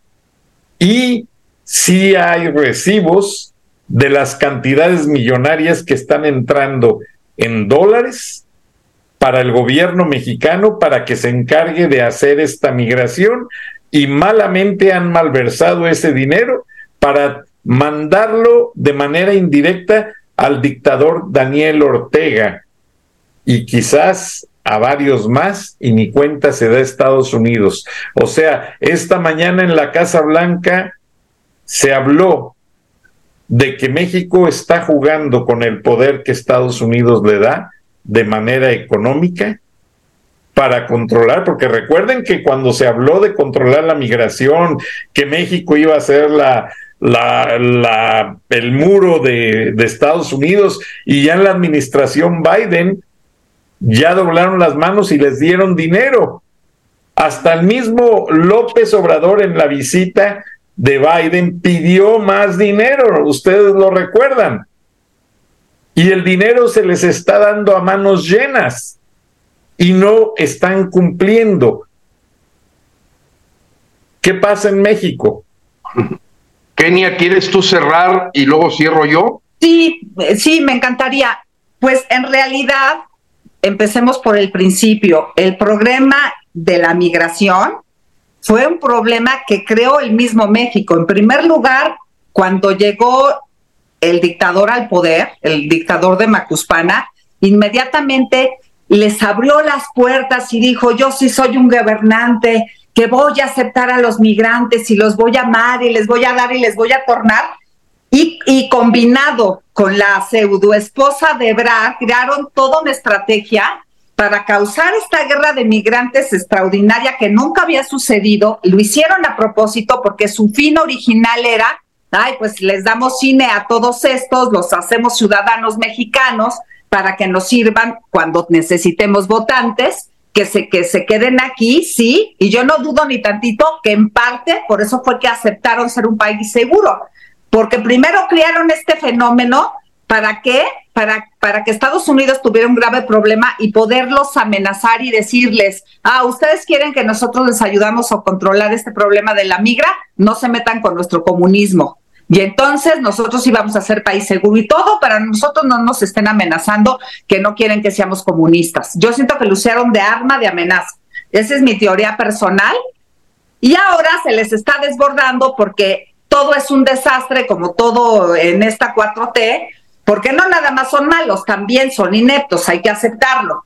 Speaker 2: y si hay recibos de las cantidades millonarias que están entrando en dólares para el gobierno mexicano para que se encargue de hacer esta migración y malamente han malversado ese dinero para mandarlo de manera indirecta al dictador Daniel Ortega. Y quizás a varios más y ni cuenta se da Estados Unidos. O sea, esta mañana en la Casa Blanca se habló de que México está jugando con el poder que Estados Unidos le da de manera económica para controlar, porque recuerden que cuando se habló de controlar la migración, que México iba a ser la, la, el muro de Estados Unidos y ya en la administración Biden ya doblaron las manos y les dieron dinero. Hasta el mismo López Obrador en la visita de Biden pidió más dinero, ustedes lo recuerdan. Y el dinero se les está dando a manos llenas y no están cumpliendo. ¿Qué pasa en México? [laughs]
Speaker 3: Kenia, ¿quieres tú cerrar y luego cierro yo?
Speaker 4: Sí, sí, me encantaría. Pues en realidad, empecemos por el principio. El problema de la migración fue un problema que creó el mismo México. En primer lugar, cuando llegó el dictador al poder, el dictador de Macuspana, inmediatamente les abrió las puertas y dijo, yo sí soy un gobernante que voy a aceptar a los migrantes y los voy a amar y les voy a dar y les voy a tornar. Y, y combinado con la pseudo esposa de Brad, crearon toda una estrategia para causar esta guerra de migrantes extraordinaria que nunca había sucedido. Lo hicieron a propósito porque su fin original era, ay, pues les damos cine a todos estos, los hacemos ciudadanos mexicanos para que nos sirvan cuando necesitemos votantes que se, que se queden aquí, sí, y yo no dudo ni tantito que en parte por eso fue que aceptaron ser un país seguro, porque primero crearon este fenómeno, ¿para qué? Para, para que Estados Unidos tuviera un grave problema y poderlos amenazar y decirles, ah, ustedes quieren que nosotros les ayudamos a controlar este problema de la migra, no se metan con nuestro comunismo. Y entonces nosotros íbamos a ser país seguro y todo, para nosotros no nos estén amenazando que no quieren que seamos comunistas. Yo siento que lo usaron de arma de amenaza. Esa es mi teoría personal. Y ahora se les está desbordando porque todo es un desastre, como todo en esta 4T, porque no nada más son malos, también son ineptos, hay que aceptarlo.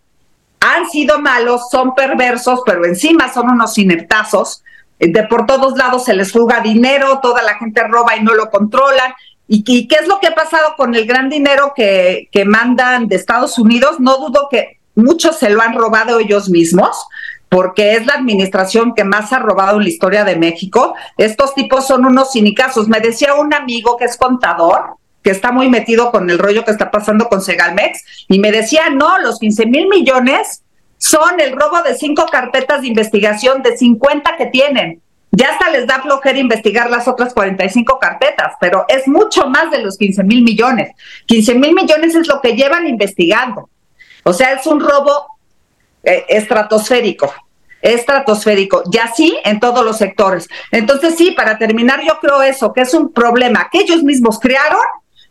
Speaker 4: Han sido malos, son perversos, pero encima son unos ineptazos de por todos lados se les fuga dinero, toda la gente roba y no lo controlan. ¿Y, qué es lo que ha pasado con el gran dinero que, que mandan de Estados Unidos? No dudo que muchos se lo han robado ellos mismos, porque es la administración que más ha robado en la historia de México. Estos tipos son unos cinicazos. Me decía un amigo que es contador, que está muy metido con el rollo que está pasando con Segalmex, y me decía, no, los 15 mil millones son el robo de cinco carpetas de investigación de 50 que tienen. Ya hasta les da flojera investigar las otras 45 carpetas, pero es mucho más de los 15 mil millones. 15 mil millones es lo que llevan investigando. O sea, es un robo eh, estratosférico, estratosférico, y así en todos los sectores. Entonces, sí, para terminar, yo creo eso, que es un problema que ellos mismos crearon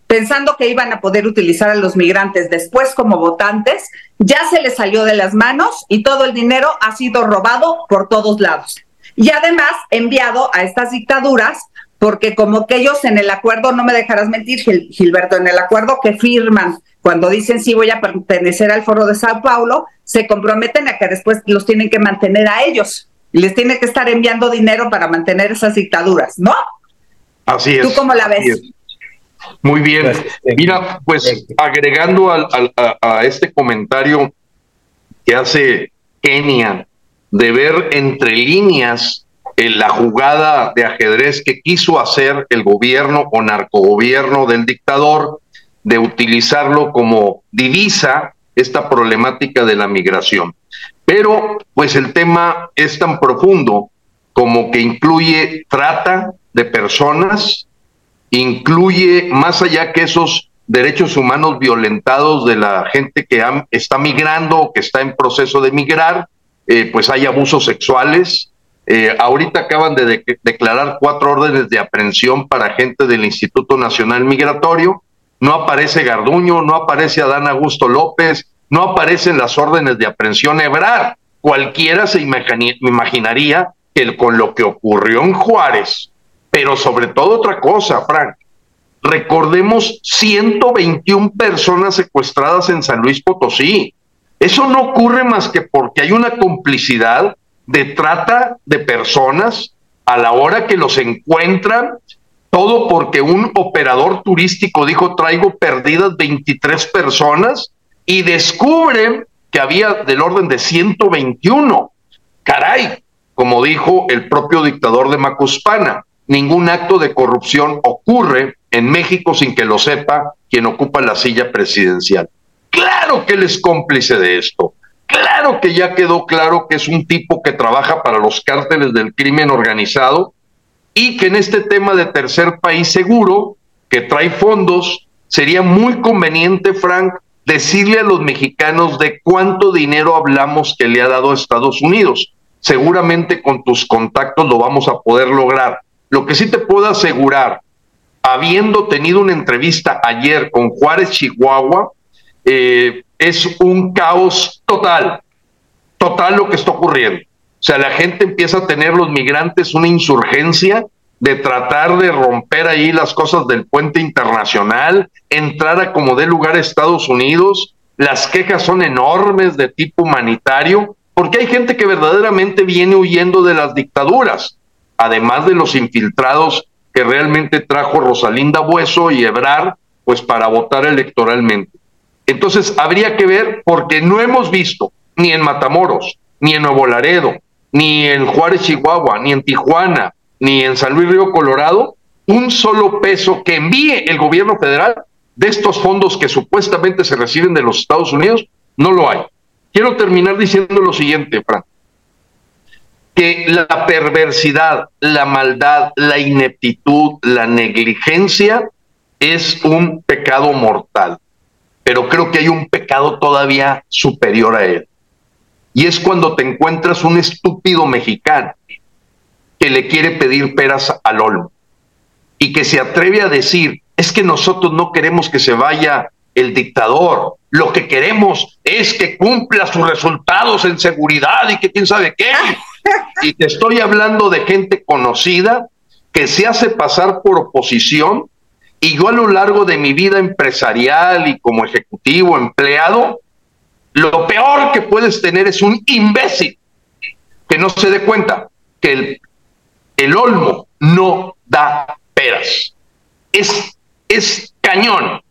Speaker 4: pensando que iban a poder utilizar a los migrantes después como votantes, ya se les salió de las manos y todo el dinero ha sido robado por todos lados. Y además enviado a estas dictaduras, porque como que ellos en el acuerdo, no me dejarás mentir, Gilberto, en el acuerdo que firman cuando dicen sí voy a pertenecer al foro de Sao Paulo, se comprometen a que después los tienen que mantener a ellos y les tiene que estar enviando dinero para mantener esas dictaduras, ¿no?
Speaker 3: Así es.
Speaker 4: ¿Tú cómo la ves?
Speaker 3: Muy bien. Mira, pues agregando a, este comentario que hace Kenia de ver entre líneas la jugada de ajedrez que quiso hacer el gobierno o narcogobierno del dictador, de utilizarlo como divisa esta problemática de la migración. Pero pues el tema es tan profundo como que incluye trata de personas, incluye más allá que esos derechos humanos violentados de la gente que está migrando o que está en proceso de migrar, eh, pues hay abusos sexuales. Eh, ahorita acaban de, declarar cuatro órdenes de aprehensión para gente del Instituto Nacional Migratorio. No aparece Garduño, no aparece Adán Augusto López, no aparecen las órdenes de aprehensión Ebrar. Cualquiera se imaginaría que con lo que ocurrió en Juárez, pero sobre todo otra cosa, Frank, recordemos 121 personas secuestradas en San Luis Potosí. Eso no ocurre más que porque hay una complicidad de trata de personas a la hora que los encuentran, todo porque un operador turístico dijo traigo perdidas 23 personas y descubren que había del orden de 121. Caray, como dijo el propio dictador de Macuspana, ningún acto de corrupción ocurre en México sin que lo sepa quien ocupa la silla presidencial. Claro que él es cómplice de esto. Claro que ya quedó claro que es un tipo que trabaja para los cárteles del crimen organizado y que en este tema de tercer país seguro, que trae fondos, sería muy conveniente, Frank, decirle a los mexicanos de cuánto dinero hablamos que le ha dado a Estados Unidos. Seguramente con tus contactos lo vamos a poder lograr. Lo que sí te puedo asegurar, habiendo tenido una entrevista ayer con Juárez, Chihuahua, eh, es un caos total, total lo que está ocurriendo. O sea, la gente empieza a tener los migrantes una insurgencia de tratar de romper ahí las cosas del puente internacional, entrar a como dé lugar a Estados Unidos. Las quejas son enormes de tipo humanitario, porque hay gente que verdaderamente viene huyendo de las dictaduras, además de los infiltrados que realmente trajo Rosalinda Bueso y Ebrar, pues para votar electoralmente. Entonces, habría que ver, porque no hemos visto ni en Matamoros, ni en Nuevo Laredo, ni en Juárez, Chihuahua, ni en Tijuana, ni en San Luis Río Colorado, un solo peso que envíe el gobierno federal de estos fondos que supuestamente se reciben de los Estados Unidos, no lo hay. Quiero terminar diciendo lo siguiente, Fran, que la perversidad, la maldad, la ineptitud, la negligencia es un pecado mortal pero creo que hay un pecado todavía superior a él. Y es cuando te encuentras un estúpido mexicano que le quiere pedir peras al olmo y que se atreve a decir, es que nosotros no queremos que se vaya el dictador, lo que queremos es que cumpla sus resultados en seguridad y que quién sabe qué. Y te estoy hablando de gente conocida que se hace pasar por oposición y yo a lo largo de mi vida empresarial y como ejecutivo, empleado, lo peor que puedes tener es un imbécil que no se dé cuenta que el, el olmo no da peras. Es, es cañón.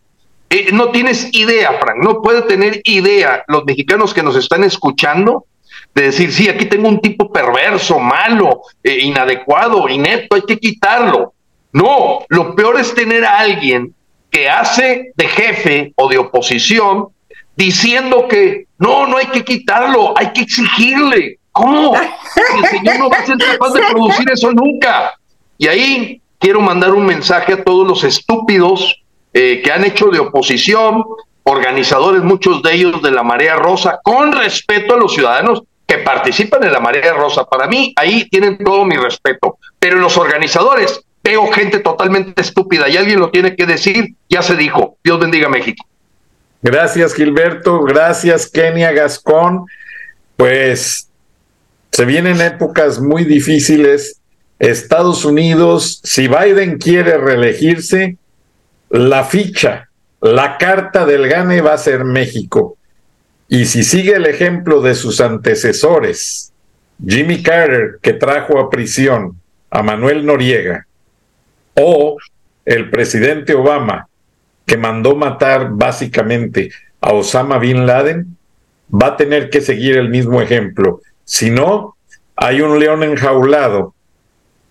Speaker 3: Eh, no tienes idea, Frank, no puede tener idea los mexicanos que nos están escuchando de decir, sí, aquí tengo un tipo perverso, malo, eh, inadecuado, inepto, hay que quitarlo. No, lo peor es tener a alguien que hace de jefe o de oposición diciendo que no, no hay que quitarlo, hay que exigirle. ¿Cómo? El señor no va a ser capaz de [laughs] producir eso nunca. Y ahí quiero mandar un mensaje a todos los estúpidos eh, que han hecho de oposición, organizadores, muchos de ellos de la Marea Rosa, con respeto a los ciudadanos que participan en la Marea Rosa. Para mí, ahí tienen todo mi respeto. Pero los organizadores, veo gente totalmente estúpida y alguien lo tiene que decir, ya se dijo. Dios bendiga México.
Speaker 2: Gracias, Gilberto. Gracias, Kenia Gascón. Pues se vienen épocas muy difíciles. Estados Unidos, si Biden quiere reelegirse, la ficha, la carta del gane va a ser México. Y si sigue el ejemplo de sus antecesores, Jimmy Carter, que trajo a prisión a Manuel Noriega, o el presidente Obama, que mandó matar básicamente a Osama Bin Laden, va a tener que seguir el mismo ejemplo. Si no, hay un león enjaulado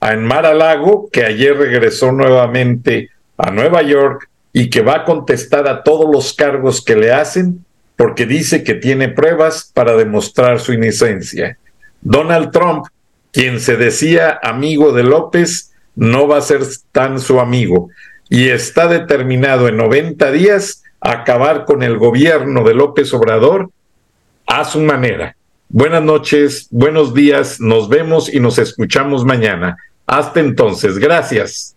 Speaker 2: en Mar a Lago que ayer regresó nuevamente a Nueva York y que va a contestar a todos los cargos que le hacen porque dice que tiene pruebas para demostrar su inocencia. Donald Trump, quien se decía amigo de López, no va a ser tan su amigo. y está determinado en 90 días acabar con el gobierno de López Obrador a su manera. Buenas noches, buenos días, nos vemos y nos escuchamos mañana. Hasta entonces, gracias.